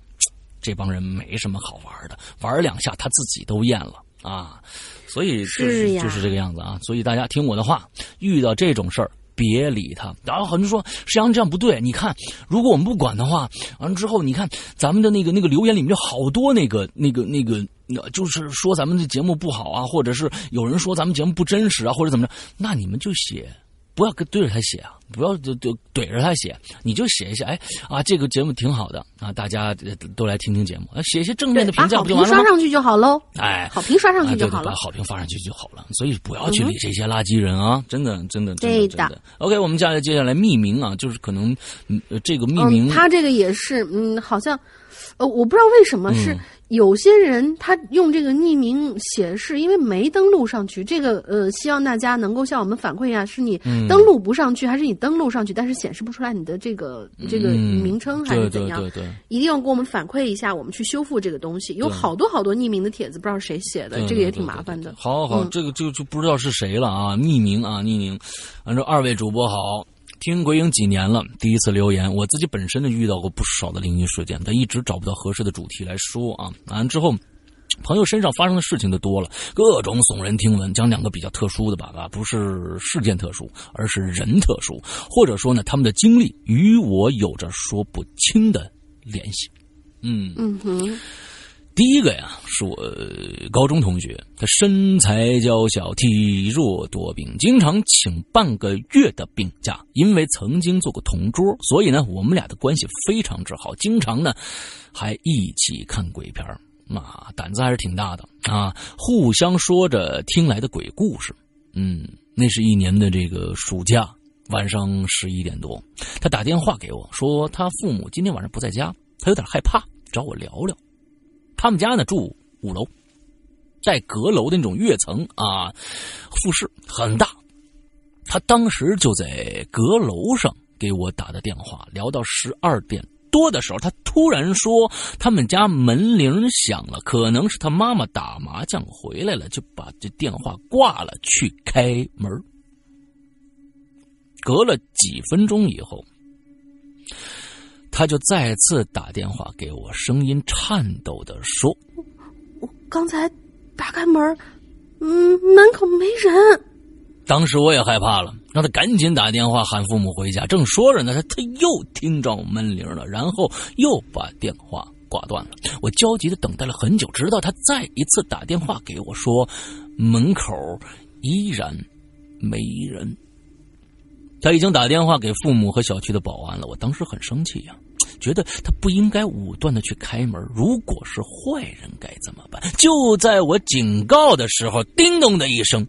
这帮人没什么好玩的，玩两下他自己都厌了啊。所以就是就是这个样子啊！所以大家听我的话，遇到这种事儿别理他。然后很多人说石阳这样不对，你看，如果我们不管的话，完了之后，你看咱们的那个那个留言里面就好多那个那个那个，就是说咱们的节目不好啊，或者是有人说咱们节目不真实啊，或者怎么着，那你们就写。不要跟对着他写啊！不要就就怼着他写，你就写一下，哎啊，这个节目挺好的啊，大家都来听听节目，写一些正面的评价不就完了吗？刷上去就好喽。哎，好评刷上去就好了。把好评发上去就好了。所以不要去理这些垃圾人啊！真的，真的，真的，真的。OK，我们接下来接下来匿名啊，就是可能嗯，这个匿名，他这个也是嗯，好像呃，我不知道为什么是。有些人他用这个匿名显示，因为没登录上去。这个呃，希望大家能够向我们反馈一下，是你登录不上去，还是你登录上去，但是显示不出来你的这个这个名称，还是怎样？对对对，一定要给我们反馈一下，我们去修复这个东西。有好多好多匿名的帖子，不知道谁写的，这个也挺麻烦的。好，好好，这个就就不知道是谁了啊！匿名啊，匿名。反正二位主播好。听鬼影几年了，第一次留言，我自己本身呢遇到过不少的灵异事件，但一直找不到合适的主题来说啊。完之后，朋友身上发生的事情就多了，各种耸人听闻。讲两个比较特殊的吧，啊，不是事件特殊，而是人特殊，或者说呢，他们的经历与我有着说不清的联系。嗯嗯哼。第一个呀，是我高中同学，他身材娇小，体弱多病，经常请半个月的病假。因为曾经做过同桌，所以呢，我们俩的关系非常之好，经常呢还一起看鬼片啊，胆子还是挺大的啊，互相说着听来的鬼故事。嗯，那是一年的这个暑假，晚上十一点多，他打电话给我说，他父母今天晚上不在家，他有点害怕，找我聊聊。他们家呢住五楼，带阁楼的那种跃层啊，复式很大。他当时就在阁楼上给我打的电话，聊到十二点多的时候，他突然说他们家门铃响了，可能是他妈妈打麻将回来了，就把这电话挂了，去开门。隔了几分钟以后。他就再次打电话给我，声音颤抖的说：“我刚才打开门，嗯，门口没人。”当时我也害怕了，让他赶紧打电话喊父母回家。正说着呢，他他又听着门铃了，然后又把电话挂断了。我焦急的等待了很久，直到他再一次打电话给我说：“门口依然没人。”他已经打电话给父母和小区的保安了。我当时很生气呀。觉得他不应该武断的去开门。如果是坏人该怎么办？就在我警告的时候，叮咚的一声。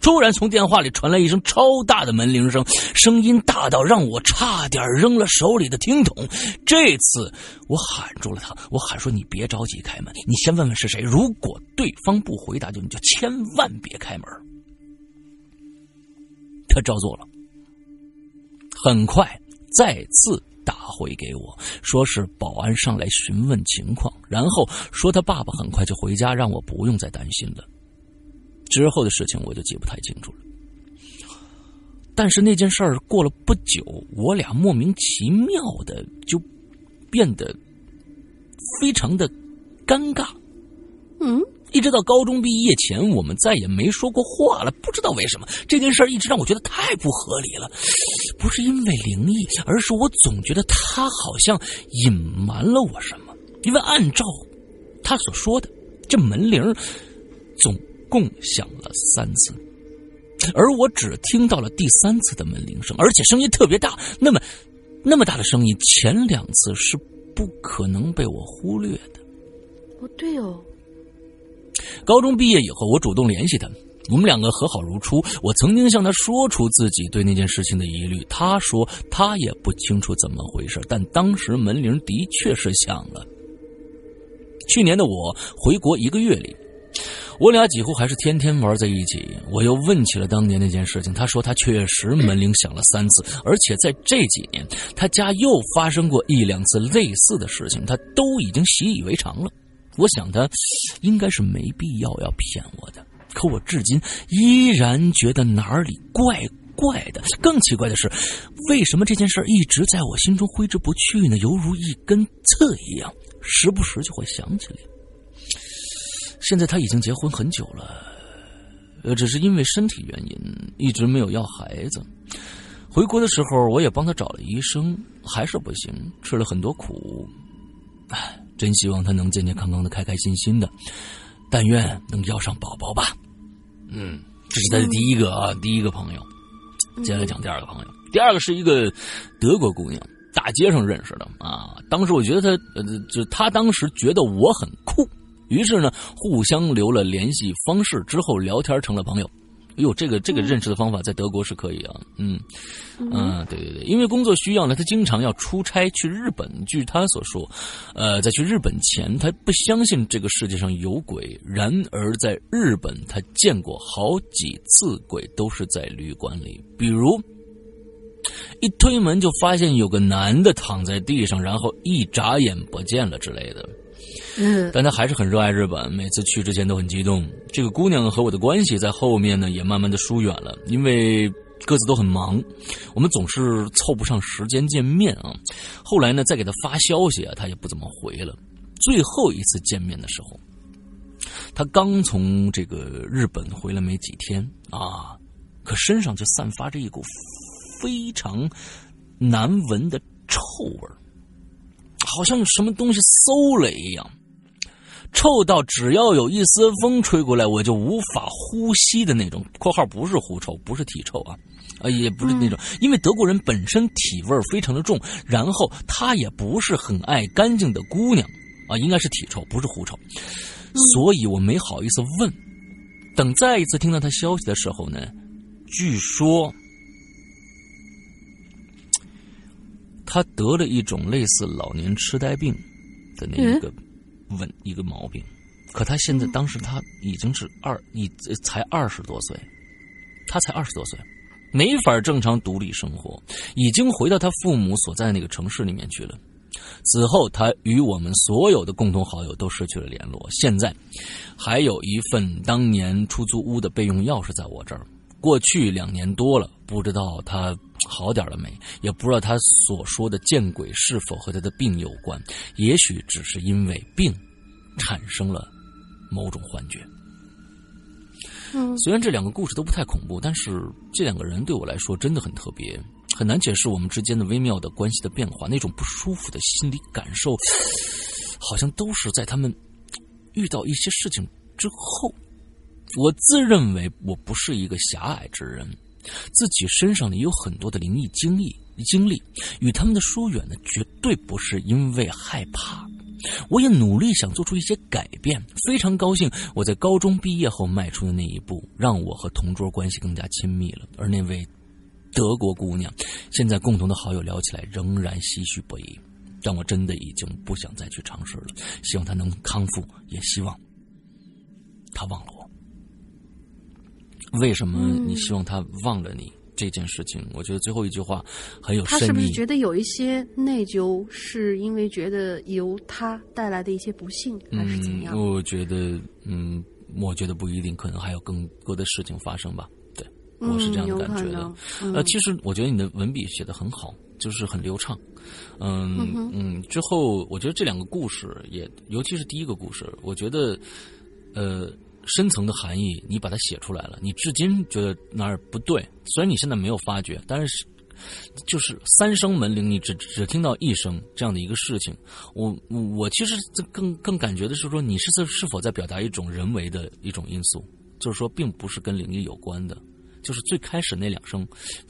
突然，从电话里传来一声超大的门铃声，声音大到让我差点扔了手里的听筒。这次，我喊住了他，我喊说：“你别着急开门，你先问问是谁。如果对方不回答，就你就千万别开门。”他照做了。很快，再次打回给我，说是保安上来询问情况，然后说他爸爸很快就回家，让我不用再担心了。之后的事情我就记不太清楚了，但是那件事儿过了不久，我俩莫名其妙的就变得非常的尴尬。嗯，一直到高中毕业前，我们再也没说过话了。不知道为什么这件事儿一直让我觉得太不合理了，不是因为灵异，而是我总觉得他好像隐瞒了我什么。因为按照他所说的，这门铃总。共响了三次，而我只听到了第三次的门铃声，而且声音特别大。那么，那么大的声音，前两次是不可能被我忽略的。哦，对哦。高中毕业以后，我主动联系他，我们两个和好如初。我曾经向他说出自己对那件事情的疑虑，他说他也不清楚怎么回事，但当时门铃的确是响了。去年的我回国一个月里。我俩几乎还是天天玩在一起。我又问起了当年那件事情，他说他确实门铃响了三次，而且在这几年他家又发生过一两次类似的事情，他都已经习以为常了。我想他 应该是没必要要骗我的，可我至今依然觉得哪里怪怪的。更奇怪的是，为什么这件事一直在我心中挥之不去呢？犹如一根刺一样，时不时就会想起来。现在他已经结婚很久了，呃，只是因为身体原因一直没有要孩子。回国的时候，我也帮他找了医生，还是不行，吃了很多苦。唉，真希望他能健健康康的、开开心心的，但愿能要上宝宝吧。嗯，这是他的第一个啊，第一个朋友。接下来讲第二个朋友，第二个是一个德国姑娘，大街上认识的啊。当时我觉得她，呃，就她当时觉得我很酷。于是呢，互相留了联系方式，之后聊天成了朋友。哎呦，这个这个认识的方法在德国是可以啊。嗯，嗯，对对对，因为工作需要呢，他经常要出差去日本。据他所说，呃，在去日本前，他不相信这个世界上有鬼。然而在日本，他见过好几次鬼，都是在旅馆里，比如一推门就发现有个男的躺在地上，然后一眨眼不见了之类的。嗯，但他还是很热爱日本，每次去之前都很激动。这个姑娘和我的关系在后面呢，也慢慢的疏远了，因为各自都很忙，我们总是凑不上时间见面啊。后来呢，再给他发消息啊，他也不怎么回了。最后一次见面的时候，他刚从这个日本回来没几天啊，可身上就散发着一股非常难闻的臭味儿。好像有什么东西馊了一样，臭到只要有一丝风吹过来，我就无法呼吸的那种。（括号不是狐臭，不是体臭啊，啊也不是那种，因为德国人本身体味非常的重，然后她也不是很爱干净的姑娘啊，应该是体臭，不是狐臭，所以我没好意思问。等再一次听到他消息的时候呢，据说。他得了一种类似老年痴呆病的那一个问一个毛病，可他现在当时他已经是二一才二十多岁，他才二十多岁，没法正常独立生活，已经回到他父母所在那个城市里面去了。此后，他与我们所有的共同好友都失去了联络。现在，还有一份当年出租屋的备用钥匙在我这儿。过去两年多了，不知道他好点了没，也不知道他所说的见鬼是否和他的病有关。也许只是因为病，产生了某种幻觉。嗯，虽然这两个故事都不太恐怖，但是这两个人对我来说真的很特别，很难解释我们之间的微妙的关系的变化。那种不舒服的心理感受，好像都是在他们遇到一些事情之后。我自认为我不是一个狭隘之人，自己身上呢也有很多的灵异经历，经历，与他们的疏远呢，绝对不是因为害怕。我也努力想做出一些改变，非常高兴我在高中毕业后迈出的那一步，让我和同桌关系更加亲密了。而那位德国姑娘，现在共同的好友聊起来仍然唏嘘不已。但我真的已经不想再去尝试了，希望她能康复，也希望她忘了我。为什么你希望他忘了你？这件事情，我觉得最后一句话很有深意。他是不是觉得有一些内疚，是因为觉得由他带来的一些不幸，还是怎么样？我觉得，嗯，我觉得不一定，可能还有更多的事情发生吧。对，我是这样感觉的。呃，其实我觉得你的文笔写的很好，就是很流畅。嗯嗯，之后我觉得这两个故事也，尤其是第一个故事，我觉得，呃。深层的含义，你把它写出来了。你至今觉得哪儿不对？虽然你现在没有发觉，但是就是三声门铃，你只只听到一声这样的一个事情。我我其实更更感觉的是说，你是在是否在表达一种人为的一种因素，就是说，并不是跟灵异有关的。就是最开始那两声，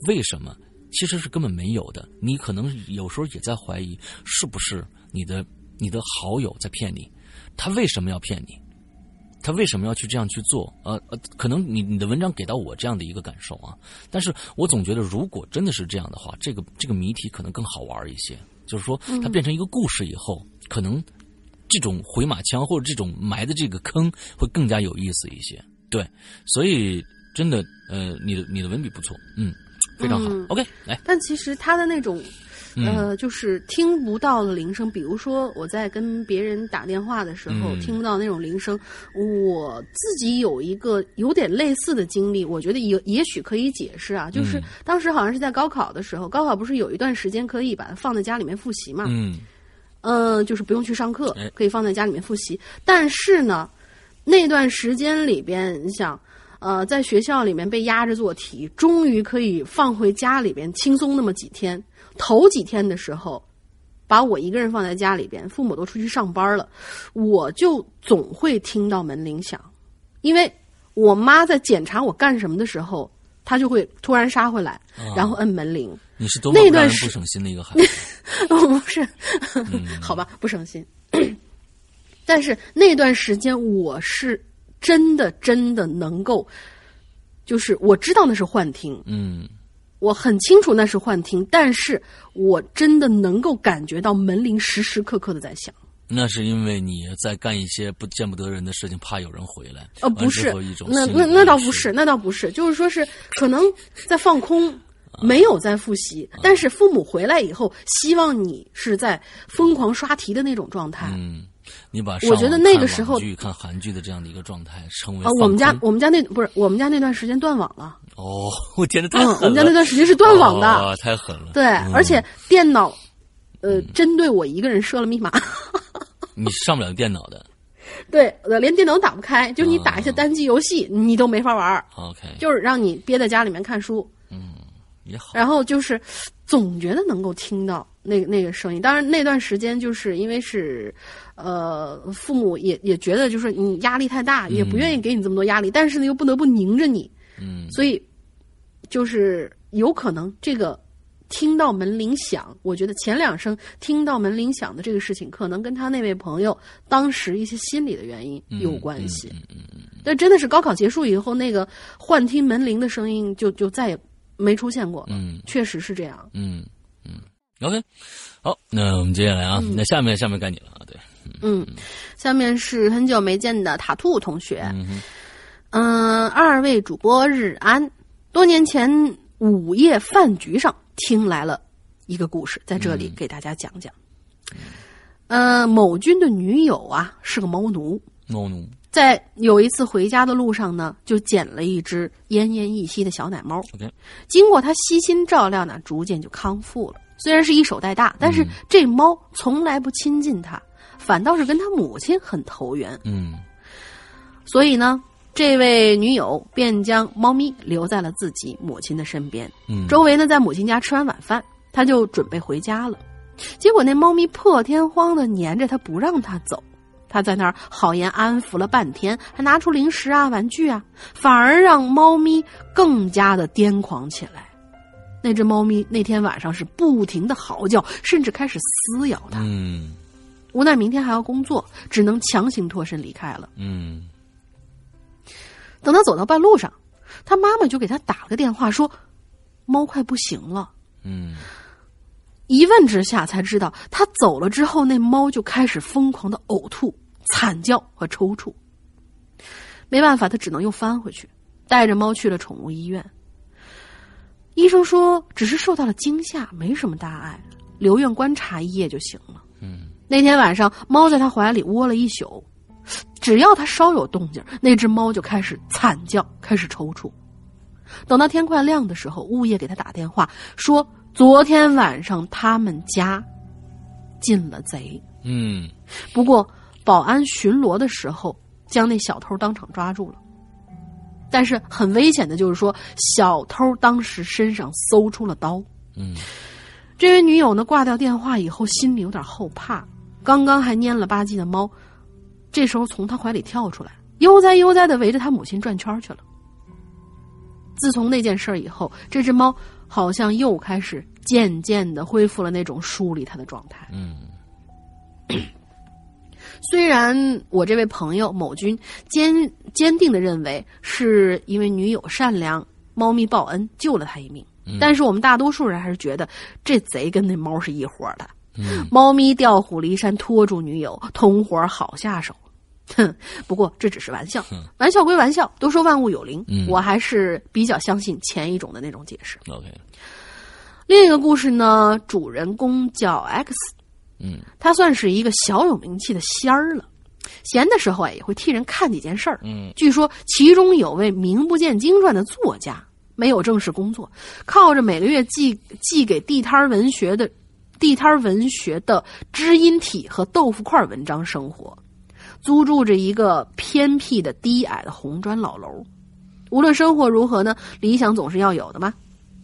为什么其实是根本没有的？你可能有时候也在怀疑，是不是你的你的好友在骗你？他为什么要骗你？他为什么要去这样去做？呃呃，可能你你的文章给到我这样的一个感受啊，但是我总觉得如果真的是这样的话，这个这个谜题可能更好玩一些。就是说，它变成一个故事以后，可能这种回马枪或者这种埋的这个坑会更加有意思一些。对，所以真的，呃，你的你的文笔不错，嗯，非常好。OK，来。但其实他的那种。呃，就是听不到的铃声，比如说我在跟别人打电话的时候听不到那种铃声，我自己有一个有点类似的经历，我觉得也也许可以解释啊，就是当时好像是在高考的时候，高考不是有一段时间可以把它放在家里面复习嘛？嗯，嗯，就是不用去上课，可以放在家里面复习。但是呢，那段时间里边，你想，呃，在学校里面被压着做题，终于可以放回家里边轻松那么几天。头几天的时候，把我一个人放在家里边，父母都出去上班了，我就总会听到门铃响，因为我妈在检查我干什么的时候，她就会突然杀回来，然后摁门铃。你是多么不省心的一个孩子？不是，好吧，不省心。但是那段时间，我是真的真的能够，就是我知道那是幻听。嗯。我很清楚那是幻听，但是我真的能够感觉到门铃时时刻刻的在响。那是因为你在干一些不见不得人的事情，怕有人回来。呃，不是，那那那倒不是，那倒不是，就是说是可能在放空，没有在复习，但是父母回来以后，希望你是在疯狂刷题的那种状态。嗯。你把我觉得那个时候看韩剧的这样的一个状态称为啊，我们家我们家那不是我们家那段时间断网了。哦，我天呐，太狠了！我们家那段时间是断网的，太狠了。对，而且电脑，呃，针对我一个人设了密码。你上不了电脑的。对，连电脑打不开，就你打一些单机游戏，你都没法玩。OK，就是让你憋在家里面看书。嗯，也好。然后就是总觉得能够听到那个那个声音，当然那段时间就是因为是。呃，父母也也觉得就是你压力太大，也不愿意给你这么多压力，但是呢又不得不拧着你，嗯，所以就是有可能这个听到门铃响，我觉得前两声听到门铃响的这个事情，可能跟他那位朋友当时一些心理的原因有关系。嗯嗯嗯。但真的是高考结束以后，那个幻听门铃的声音就就再也没出现过。嗯，确实是这样。嗯嗯。OK，好，那我们接下来啊，那下面下面该你了啊，对。嗯，下面是很久没见的塔兔同学。嗯，二位主播日安。多年前午夜饭局上听来了一个故事，在这里给大家讲讲。呃，某君的女友啊是个猫奴。猫奴在有一次回家的路上呢，就捡了一只奄奄一息的小奶猫。经过他悉心照料呢，逐渐就康复了。虽然是一手带大，但是这猫从来不亲近他。反倒是跟他母亲很投缘，嗯，所以呢，这位女友便将猫咪留在了自己母亲的身边。嗯，周围呢，在母亲家吃完晚饭，他就准备回家了。结果那猫咪破天荒的粘着他不让他走，他在那儿好言安抚了半天，还拿出零食啊、玩具啊，反而让猫咪更加的癫狂起来。那只猫咪那天晚上是不停的嚎叫，甚至开始撕咬他。嗯无奈明天还要工作，只能强行脱身离开了。嗯等他走到半路上，他妈妈就给他打了个电话，说猫快不行了。嗯一问之下才知道，他走了之后，那猫就开始疯狂的呕吐、惨叫和抽搐。没办法，他只能又翻回去，带着猫去了宠物医院。医生说，只是受到了惊吓，没什么大碍，留院观察一夜就行了。嗯那天晚上，猫在他怀里窝了一宿，只要他稍有动静，那只猫就开始惨叫，开始抽搐。等到天快亮的时候，物业给他打电话说，昨天晚上他们家进了贼。嗯不过保安巡逻的时候，将那小偷当场抓住了。但是很危险的就是说，小偷当时身上搜出了刀。嗯这位女友呢，挂掉电话以后，心里有点后怕。刚刚还蔫了吧唧的猫，这时候从他怀里跳出来，悠哉悠哉的围着他母亲转圈去了。自从那件事儿以后，这只猫好像又开始渐渐的恢复了那种疏离它的状态。嗯虽然我这位朋友某君坚坚定的认为是因为女友善良，猫咪报恩救了他一命，但是我们大多数人还是觉得这贼跟那猫是一伙的。嗯猫咪调虎离山，拖住女友，同伙好下手。哼，不过这只是玩笑，玩笑归玩笑，都说万物有灵，嗯我还是比较相信前一种的那种解释。，OK，另一个故事呢，主人公叫 X，嗯他算是一个小有名气的仙儿了。闲的时候啊，也会替人看几件事儿。嗯据说其中有位名不见经传的作家，没有正式工作，靠着每个月寄寄给地摊儿文学的地摊儿文学的知音体和豆腐块文章生活，租住着一个偏僻的低矮的红砖老楼。无论生活如何呢，理想总是要有的嘛。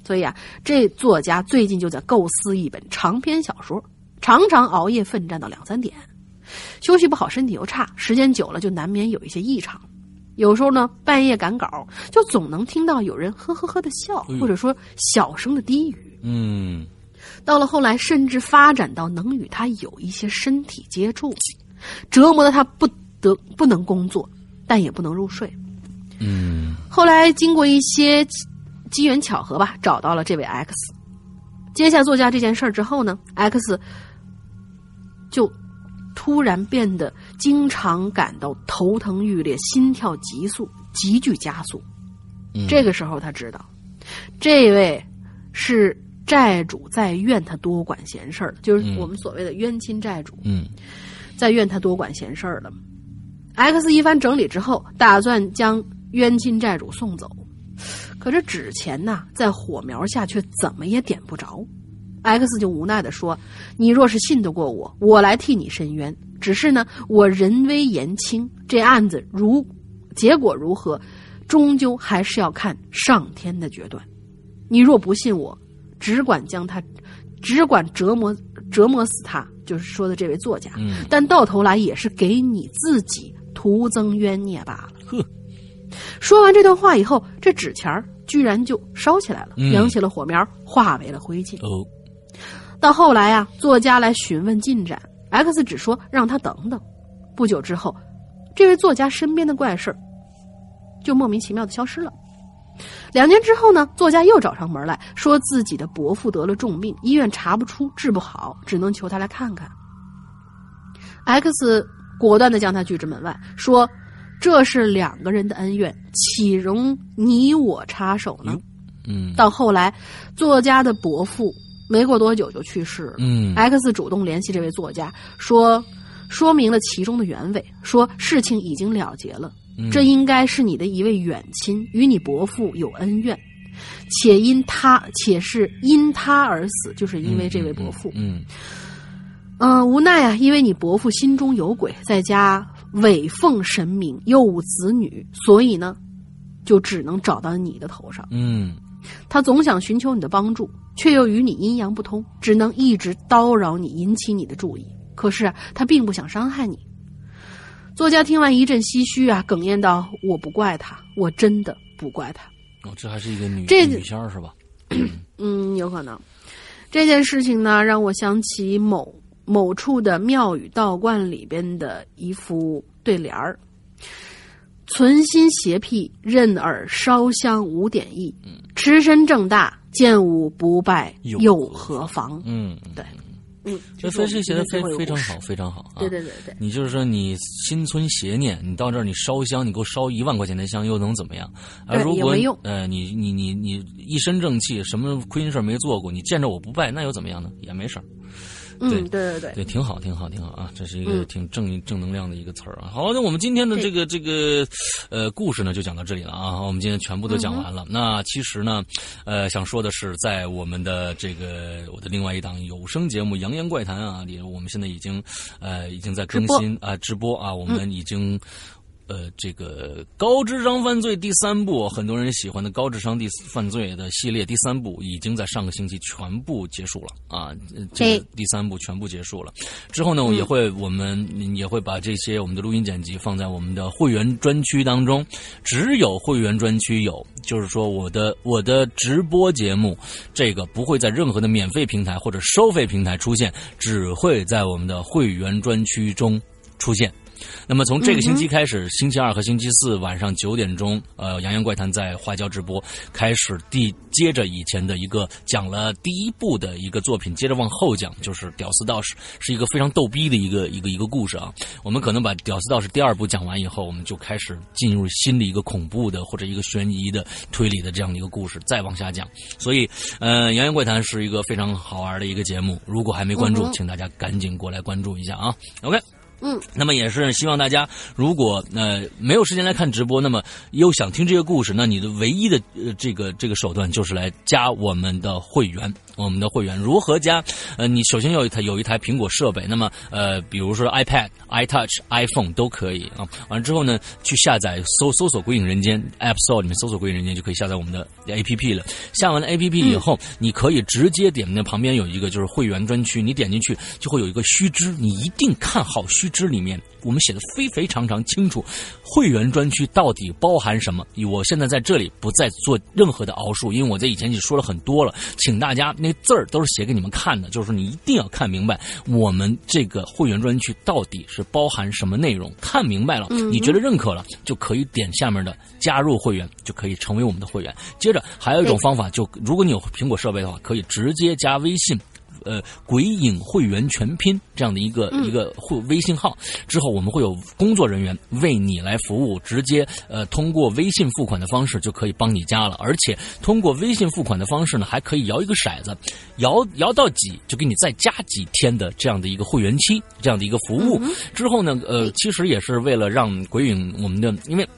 所以啊，这作家最近就在构思一本长篇小说，常常熬夜奋战到两三点。休息不好，身体又差，时间久了就难免有一些异常。有时候呢，半夜赶稿，就总能听到有人呵呵呵的笑，或者说小声的低语。嗯到了后来，甚至发展到能与他有一些身体接触，折磨的他不得不能工作，但也不能入睡。嗯后来经过一些机机缘巧合吧，找到了这位 X。接下作家这件事儿之后呢，X 就突然变得经常感到头疼欲裂、心跳急速、急剧加速。嗯这个时候他知道，这位是债主在怨他多管闲事儿，就是嗯我们所谓的冤亲债主。嗯在怨他多管闲事儿了。X 一番整理之后，打算将冤亲债主送走，可这纸钱呐，在火苗下却怎么也点不着。X 就无奈的说：“你若是信得过我，我来替你伸冤。只是呢，我人微言轻，这案子如结果如何，终究还是要看上天的决断。你若不信我，只管将他，只管折磨折磨死他，就是说的这位作家。嗯但到头来也是给你自己徒增冤孽罢了。呵，说完这段话以后，这纸钱儿居然就烧起来了，嗯扬起了火苗，化为了灰烬。哦到后来啊，作家来询问进展，X 只说让他等等。不久之后，这位作家身边的怪事儿就莫名其妙的消失了。两年之后呢，作家又找上门来说自己的伯父得了重病，医院查不出，治不好，只能求他来看看。X 果断的将他拒之门外，说：“这是两个人的恩怨，岂容你我插手呢？”嗯到后来，作家的伯父没过多久就去世了。嗯 X 主动联系这位作家，说说明了其中的原委，说事情已经了结了，嗯这应该是你的一位远亲，与你伯父有恩怨，且因他且是因他而死，就是因为这位伯父。嗯嗯、无奈啊，因为你伯父心中有鬼，在家伪奉神明，又无子女，所以呢，就只能找到你的头上。嗯他总想寻求你的帮助，却又与你阴阳不通，只能一直叨扰你，引起你的注意。可是啊，他并不想伤害你。作家听完一阵唏嘘啊，哽咽道：“我不怪他，我真的不怪他。哦，这还是一个女这女仙儿是吧？嗯，有可能。这件事情呢，让我想起某某处的庙宇道观里边的一副对联儿：“存心邪僻，任尔烧香无点意；持身正大，见吾不拜又何妨？”嗯，对，嗯，这分析写的非非常好，非常好啊！对对对对，你就是说你心存邪念，你到这儿你烧香，你给我烧一万块钱的香，又能怎么样？啊如果呃你你你你一身正气，什么亏心事没做过，你见着我不拜，那又怎么样呢？也没事儿。嗯，对对对，对，挺好，挺好，挺好啊！这是一个挺正正能量的一个词儿啊。好，那我们今天的这个这个呃故事呢，就讲到这里了啊。我们今天全部都讲完了。那其实呢，呃，想说的是，在我们的这个我的另外一档有声节目《扬言怪谈》啊里，我们现在已经呃已经在更新啊直播啊，我们已经。呃，这个高智商犯罪第三部，很多人喜欢的高智商第犯罪的系列第三部，已经在上个星期全部结束了啊。这个第三部全部结束了之后呢，我也会我们也会把这些我们的录音剪辑放在我们的会员专区当中，只有会员专区有，就是说我的我的直播节目这个不会在任何的免费平台或者收费平台出现，只会在我们的会员专区中出现。那么从这个星期开始，星期二和星期四晚上九点钟，呃，《洋洋怪谈》在花椒直播开始，第接着以前的一个讲了第一部的一个作品，接着往后讲，就是《屌丝道士》，是一个非常逗逼的一个一个一个故事啊。我们可能把《屌丝道士》第二部讲完以后，我们就开始进入新的一个恐怖的或者一个悬疑的推理的这样的一个故事，再往下讲。所以，呃，《洋洋怪谈》是一个非常好玩的一个节目，如果还没关注，请大家赶紧过来关注一下啊。OK。嗯，那么也是希望大家，如果呃没有时间来看直播，那么又想听这个故事，那你的唯一的呃这个这个手段就是来加我们的会员。我们的会员如何加？呃，你首先要一台有一台苹果设备，那么呃，比如说 iPad、iTouch、iPhone 都可以啊。完了之后呢，去下载搜搜索“鬼影人间 ”App Store 里面搜索“鬼影人间”就可以下载我们的 APP 了。下完了 APP 以后，你可以直接点那旁边有一个就是会员专区，你点进去就会有一个须知，你一定看好须知里面。我们写的非非常常清楚，会员专区到底包含什么？我现在在这里不再做任何的熬述，因为我在以前已经说了很多了，请大家那字儿都是写给你们看的，就是说你一定要看明白我们这个会员专区到底是包含什么内容。看明白了，你觉得认可了，就可以点下面的加入会员，就可以成为我们的会员。接着还有一种方法，就如果你有苹果设备的话，可以直接加微信。呃，鬼影会员全拼这样的一个一个会微信号。之后，我们会有工作人员为你来服务，直接呃通过微信付款的方式就可以帮你加了，而且通过微信付款的方式呢，还可以摇一个骰子，摇摇到几就给你再加几天的这样的一个会员期，这样的一个服务。之后呢，呃，其实也是为了让鬼影我们的因为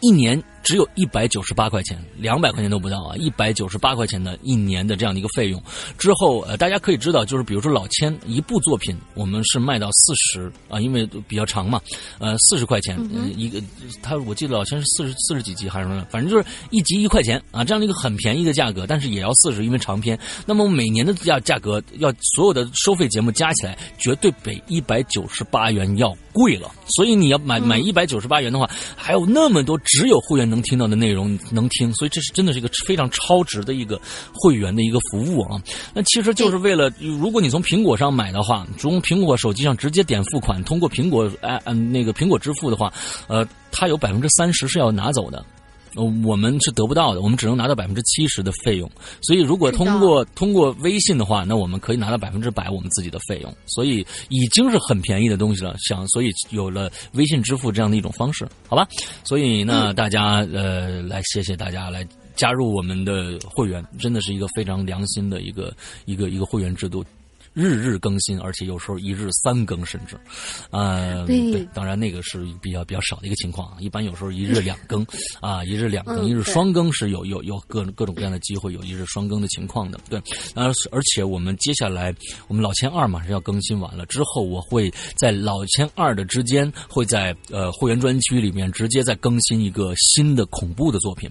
一年。只有一百九十八块钱，两百块钱都不到啊！一百九十八块钱的一年的这样的一个费用，之后呃，大家可以知道，就是比如说老千一部作品，我们是卖到四十啊，因为比较长嘛，呃，四十块钱一个，他我记得老千是四十四十几集还是什么，反正就是一集一块钱啊，这样的一个很便宜的价格，但是也要四十，因为长篇。那么每年的价价格要所有的收费节目加起来，绝对比一百九十八元要贵了。所以你要买买一百九十八元的话，还有那么多只有会员。能听到的内容能听，所以这是真的是一个非常超值的一个会员的一个服务啊！那其实就是为了，如果你从苹果上买的话，从苹果手机上直接点付款，通过苹果哎嗯那个苹果支付的话，呃，它有百分之三十是要拿走的。我们是得不到的，我们只能拿到百分之七十的费用。所以，如果通过通过微信的话，那我们可以拿到百分之百我们自己的费用。所以，已经是很便宜的东西了。想，所以有了微信支付这样的一种方式，好吧？所以，呢大家呃，来谢谢大家来加入我们的会员，真的是一个非常良心的一个一个一个会员制度。日日更新，而且有时候一日三更，甚至，呃，对，当然那个是比较比较少的一个情况啊，一般有时候一日两更，啊，一日两更，一日双更是有有有各各种各样的机会，有一日双更的情况的，对，而而且我们接下来我们老千二马上要更新完了之后，我会在老千二的之间，会在呃会员专区里面直接再更新一个新的恐怖的作品，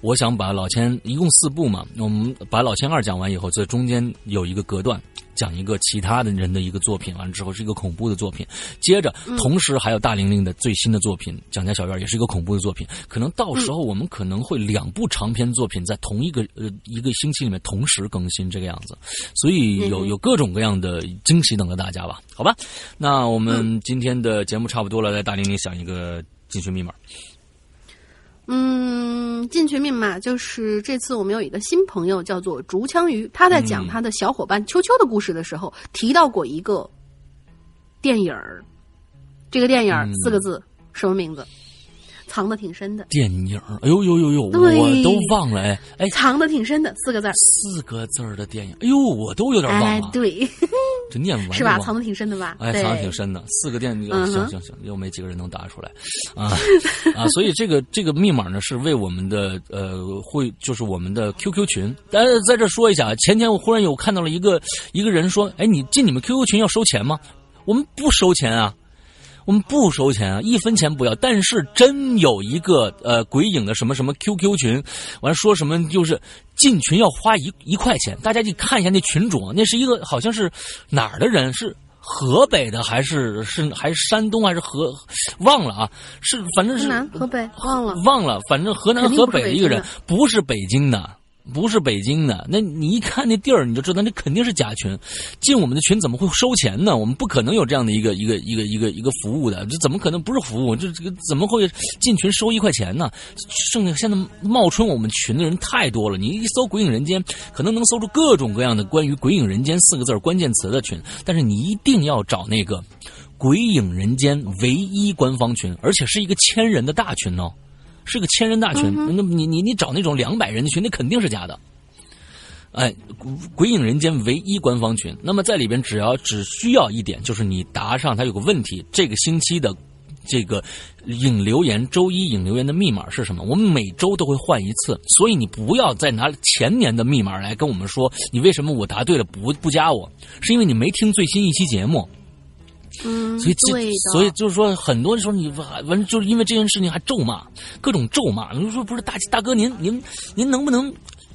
我想把老千一共四部嘛，我们把老千二讲完以后，在中间有一个隔断。讲一个其他的人的一个作品，完了之后是一个恐怖的作品，接着同时还有大玲玲的最新的作品《蒋家小院》也是一个恐怖的作品，可能到时候我们可能会两部长篇作品在同一个呃一个星期里面同时更新这个样子，所以有有各种各样的惊喜等着大家吧？好吧，那我们今天的节目差不多了，来大玲玲想一个进群密码。嗯，进群密码就是这次我们有一个新朋友叫做竹枪鱼，他在讲他的小伙伴秋秋的故事的时候，提到过一个电影儿，这个电影儿四个字，什么名字？藏的挺深的。电影，哎呦呦呦呦，我都忘了哎哎，藏的挺深的四个字儿，四个字儿的电影，哎呦，我都有点忘了，，哎对，这念完 是吧？藏的挺深的吧？哎，藏的挺深的，四个电影，嗯行行行，又没几个人能答出来，啊啊，所以这个这个密码呢是为我们的呃会就是我们的 QQ 群，但是在这说一下啊，前天我忽然有看到了一个一个人说，哎，你进你们 QQ 群要收钱吗？我们不收钱啊。我们不收钱啊，一分钱不要。但是真有一个呃鬼影的什么什么 QQ 群，完说什么就是进群要花一一块钱。大家去看一下那群主，那是一个好像是哪儿的人，是河北的还是是还是山东还是河忘了啊？是反正是河南、河北忘了。忘了，反正河南河北的一个人，不是北京的。不是北京的，那你一看那地儿，你就知道那肯定是假群。进我们的群怎么会收钱呢？我们不可能有这样的一个一个一个一个一个服务的，这怎么可能不是服务？这这个怎么会进群收一块钱呢？剩下现在冒充我们群的人太多了，你一搜“鬼影人间”，可能能搜出各种各样的关于“鬼影人间”四个字关键词的群，但是你一定要找那个“鬼影人间”唯一官方群，而且是一个千人的大群哦。是个千人大群，那么你你你找那种两百人的群，那肯定是假的。哎，鬼影人间唯一官方群，那么在里边只要只需要一点，就是你答上它有个问题，这个星期的这个引留言，周一引留言的密码是什么？我们每周都会换一次，所以你不要再拿前年的密码来跟我们说，你为什么我答对了不不加我？是因为你没听最新一期节目。嗯，所以这，所以就是说，很多时候你完完就是因为这件事情还咒骂，各种咒骂。你说不是大大哥您您您能不能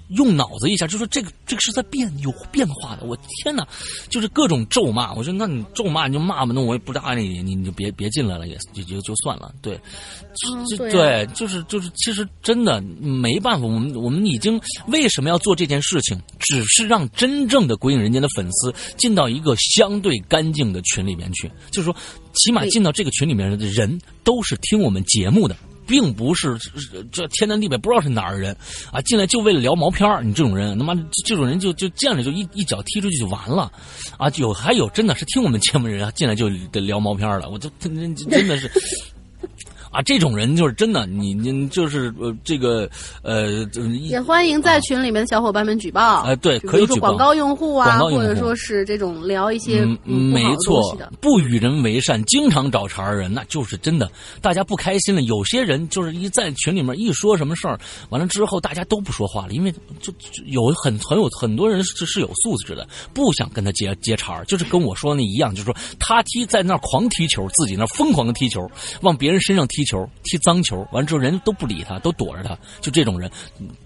用脑子一下？就说这个这个是在变有变化的。我天哪，就是各种咒骂。我说那你咒骂你就骂吧，那我也不搭理你，你你就别别进来了，也就就就算了。对，就对啊对，就是就是，其实真的没办法，我们我们已经为什么要做这件事情？只是让真正的鬼影人间的粉丝进到一个相对干净的群里面去，就是说，起码进到这个群里面的人都是听我们节目的。并不是这天南地北不知道是哪儿的人啊，进来就为了聊毛片你这种人，他妈这种人就就见了就一一脚踢出去就完了，啊，有还有真的是听我们节目人啊，进来就得聊毛片了，我就真真真的是。啊，这种人就是真的，你你就是呃，这个呃，也欢迎在群里面的小伙伴们举报。哎对可以举报用户啊，或者说是这种聊一些没错的。，不与人为善，经常找茬的人，那就是真的。大家不开心了，有些人就是一在群里面一说什么事儿，完了之后大家都不说话了，因为就就有很很有很多人是是有素质的，不想跟他接接茬儿就是跟我说那一样，就是说他踢在那儿狂踢球，自己那疯狂的踢球，往别人身上踢球，踢脏球，完之后人都不理他，都躲着他，就这种人，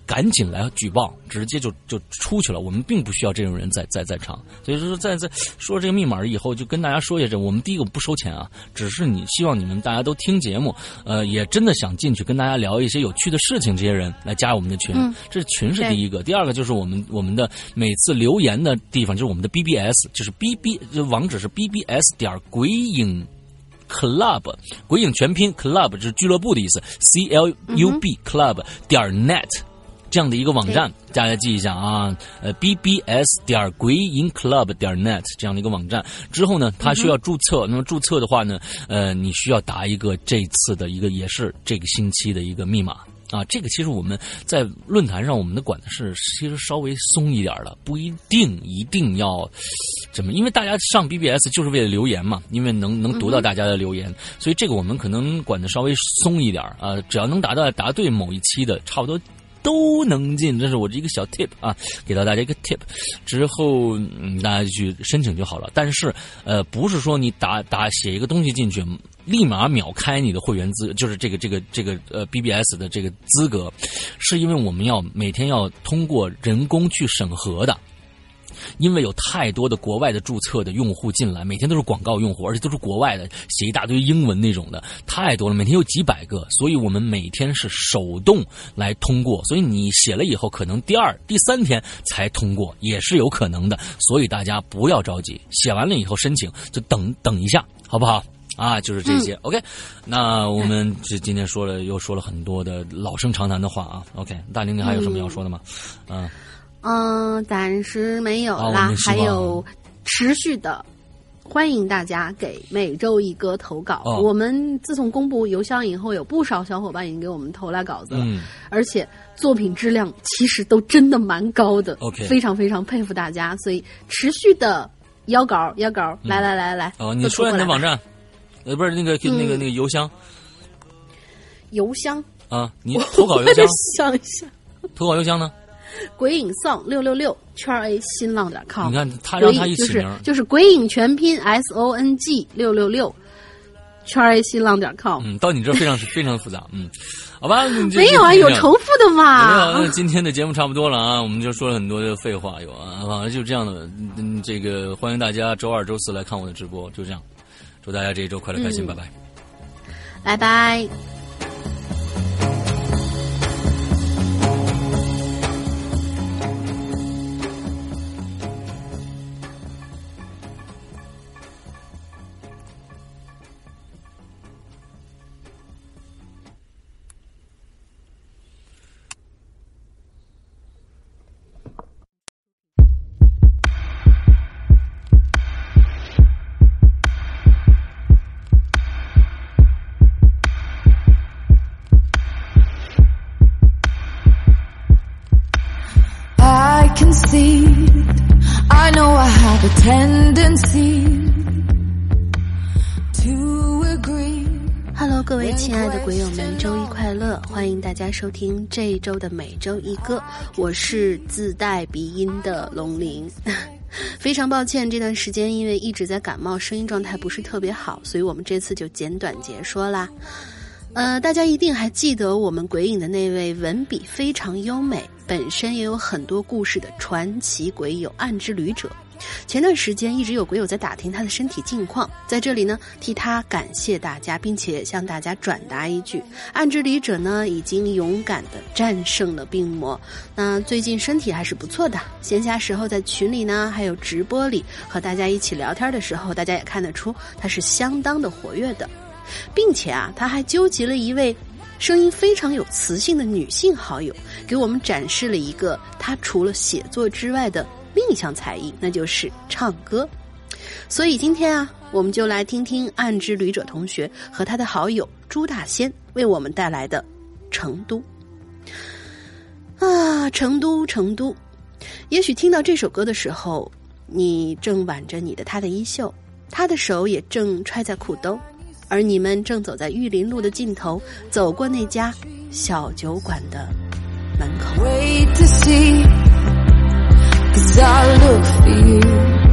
赶紧来举报，直接就就出去了。我们并不需要这种人在在在场，所以说在在说这个密码以后，就跟大家说一下，这我们第一个不收钱啊，只是你希望你们大家都听节目，呃，也真的想进去跟大家聊一些有趣的事情，这些人来加我们的群，嗯这群是第一个，第二个就是我们我们的每次留言的地方，就是我们的 BBS，就是 BB 就网址是 BBS 点鬼影。Club 鬼影全拼 club 就是俱乐部的意思，C L U B club 点 net 这样的一个网站，大家记一下啊，呃，B B S 点鬼影 club 点 net 这样的一个网站。之后呢，它需要注册，那么注册的话呢，呃，你需要打一个这次的一个也是这个星期的一个密码。啊，这个其实我们在论坛上，我们的管的是其实稍微松一点的，不一定一定要怎么，因为大家上 BBS 就是为了留言嘛，因为能能读到大家的留言，所以这个我们可能管的稍微松一点啊，只要能达到答对某一期的，差不多。都能进，这是我的一个小 tip 啊，给到大家一个 tip，之后嗯大家去申请就好了。但是呃，不是说你打打写一个东西进去，立马秒开你的会员资，就是这个这个这个呃 BBS 的这个资格，是因为我们要每天要通过人工去审核的。因为有太多的国外的注册的用户进来，每天都是广告用户，而且都是国外的，写一大堆英文那种的，太多了，每天有几百个，所以我们每天是手动来通过，所以你写了以后，可能第二、第三天才通过，也是有可能的，所以大家不要着急，写完了以后申请就等等一下，好不好？啊，就是这些。OK，那我们这今天说了又说了很多的老生常谈的话啊。OK，大玲，玲还有什么要说的吗？嗯嗯，暂时没有啦还有持续的。欢迎大家给每周一歌投稿。哦我们自从公布邮箱以后，有不少小伙伴已经给我们投来稿子了，嗯而且作品质量其实都真的蛮高的。OK 非常非常佩服大家，所以持续的邀稿邀稿，来来来来，哦，你都说一下你的网站，呃，不是那个那个嗯那个邮箱邮箱，啊，你投稿邮箱，想一下，投稿邮箱呢？鬼影 song 六六六圈 A 新浪点 com。你看他让他一起名儿，就是鬼影全拼 S O N G 六六六圈 A 新浪点 com。嗯，到你这儿非常非常复杂，嗯，好吧，没有啊，有重复的没有，嘛那。今天的节目差不多了啊，我们就说了很多的废话，有啊，反正就这样的。嗯，这个欢迎大家周二、周四来看我的直播，就这样。祝大家这一周快乐开心，嗯拜拜。拜拜。大家收听这一周的每周一歌，我是自带鼻音的龙鳞。非常抱歉，这段时间因为一直在感冒，声音状态不是特别好，所以我们这次就简短截说啦。呃，大家一定还记得我们鬼影的那位文笔非常优美，本身也有很多故事的传奇鬼友暗之旅者。前段时间一直有鬼友在打听他的身体近况，在这里呢替他感谢大家，并且向大家转达一句：暗之旅者呢已经勇敢的战胜了病魔，那最近身体还是不错的。闲暇时候在群里呢，还有直播里和大家一起聊天的时候，大家也看得出他是相当的活跃的，并且啊，他还纠集了一位。声音非常有磁性的女性好友，给我们展示了一个他除了写作之外的另一项才艺，那就是唱歌。所以今天啊，我们就来听听暗之旅者同学和他的好友朱大仙为我们带来的《成都》啊，成都，成都。也许听到这首歌的时候，你正挽着你的他的衣袖，他的手也正揣在裤兜，而你们正走在玉林路的尽头，走过那家小酒馆的门口。Wait to see, cause I look for you.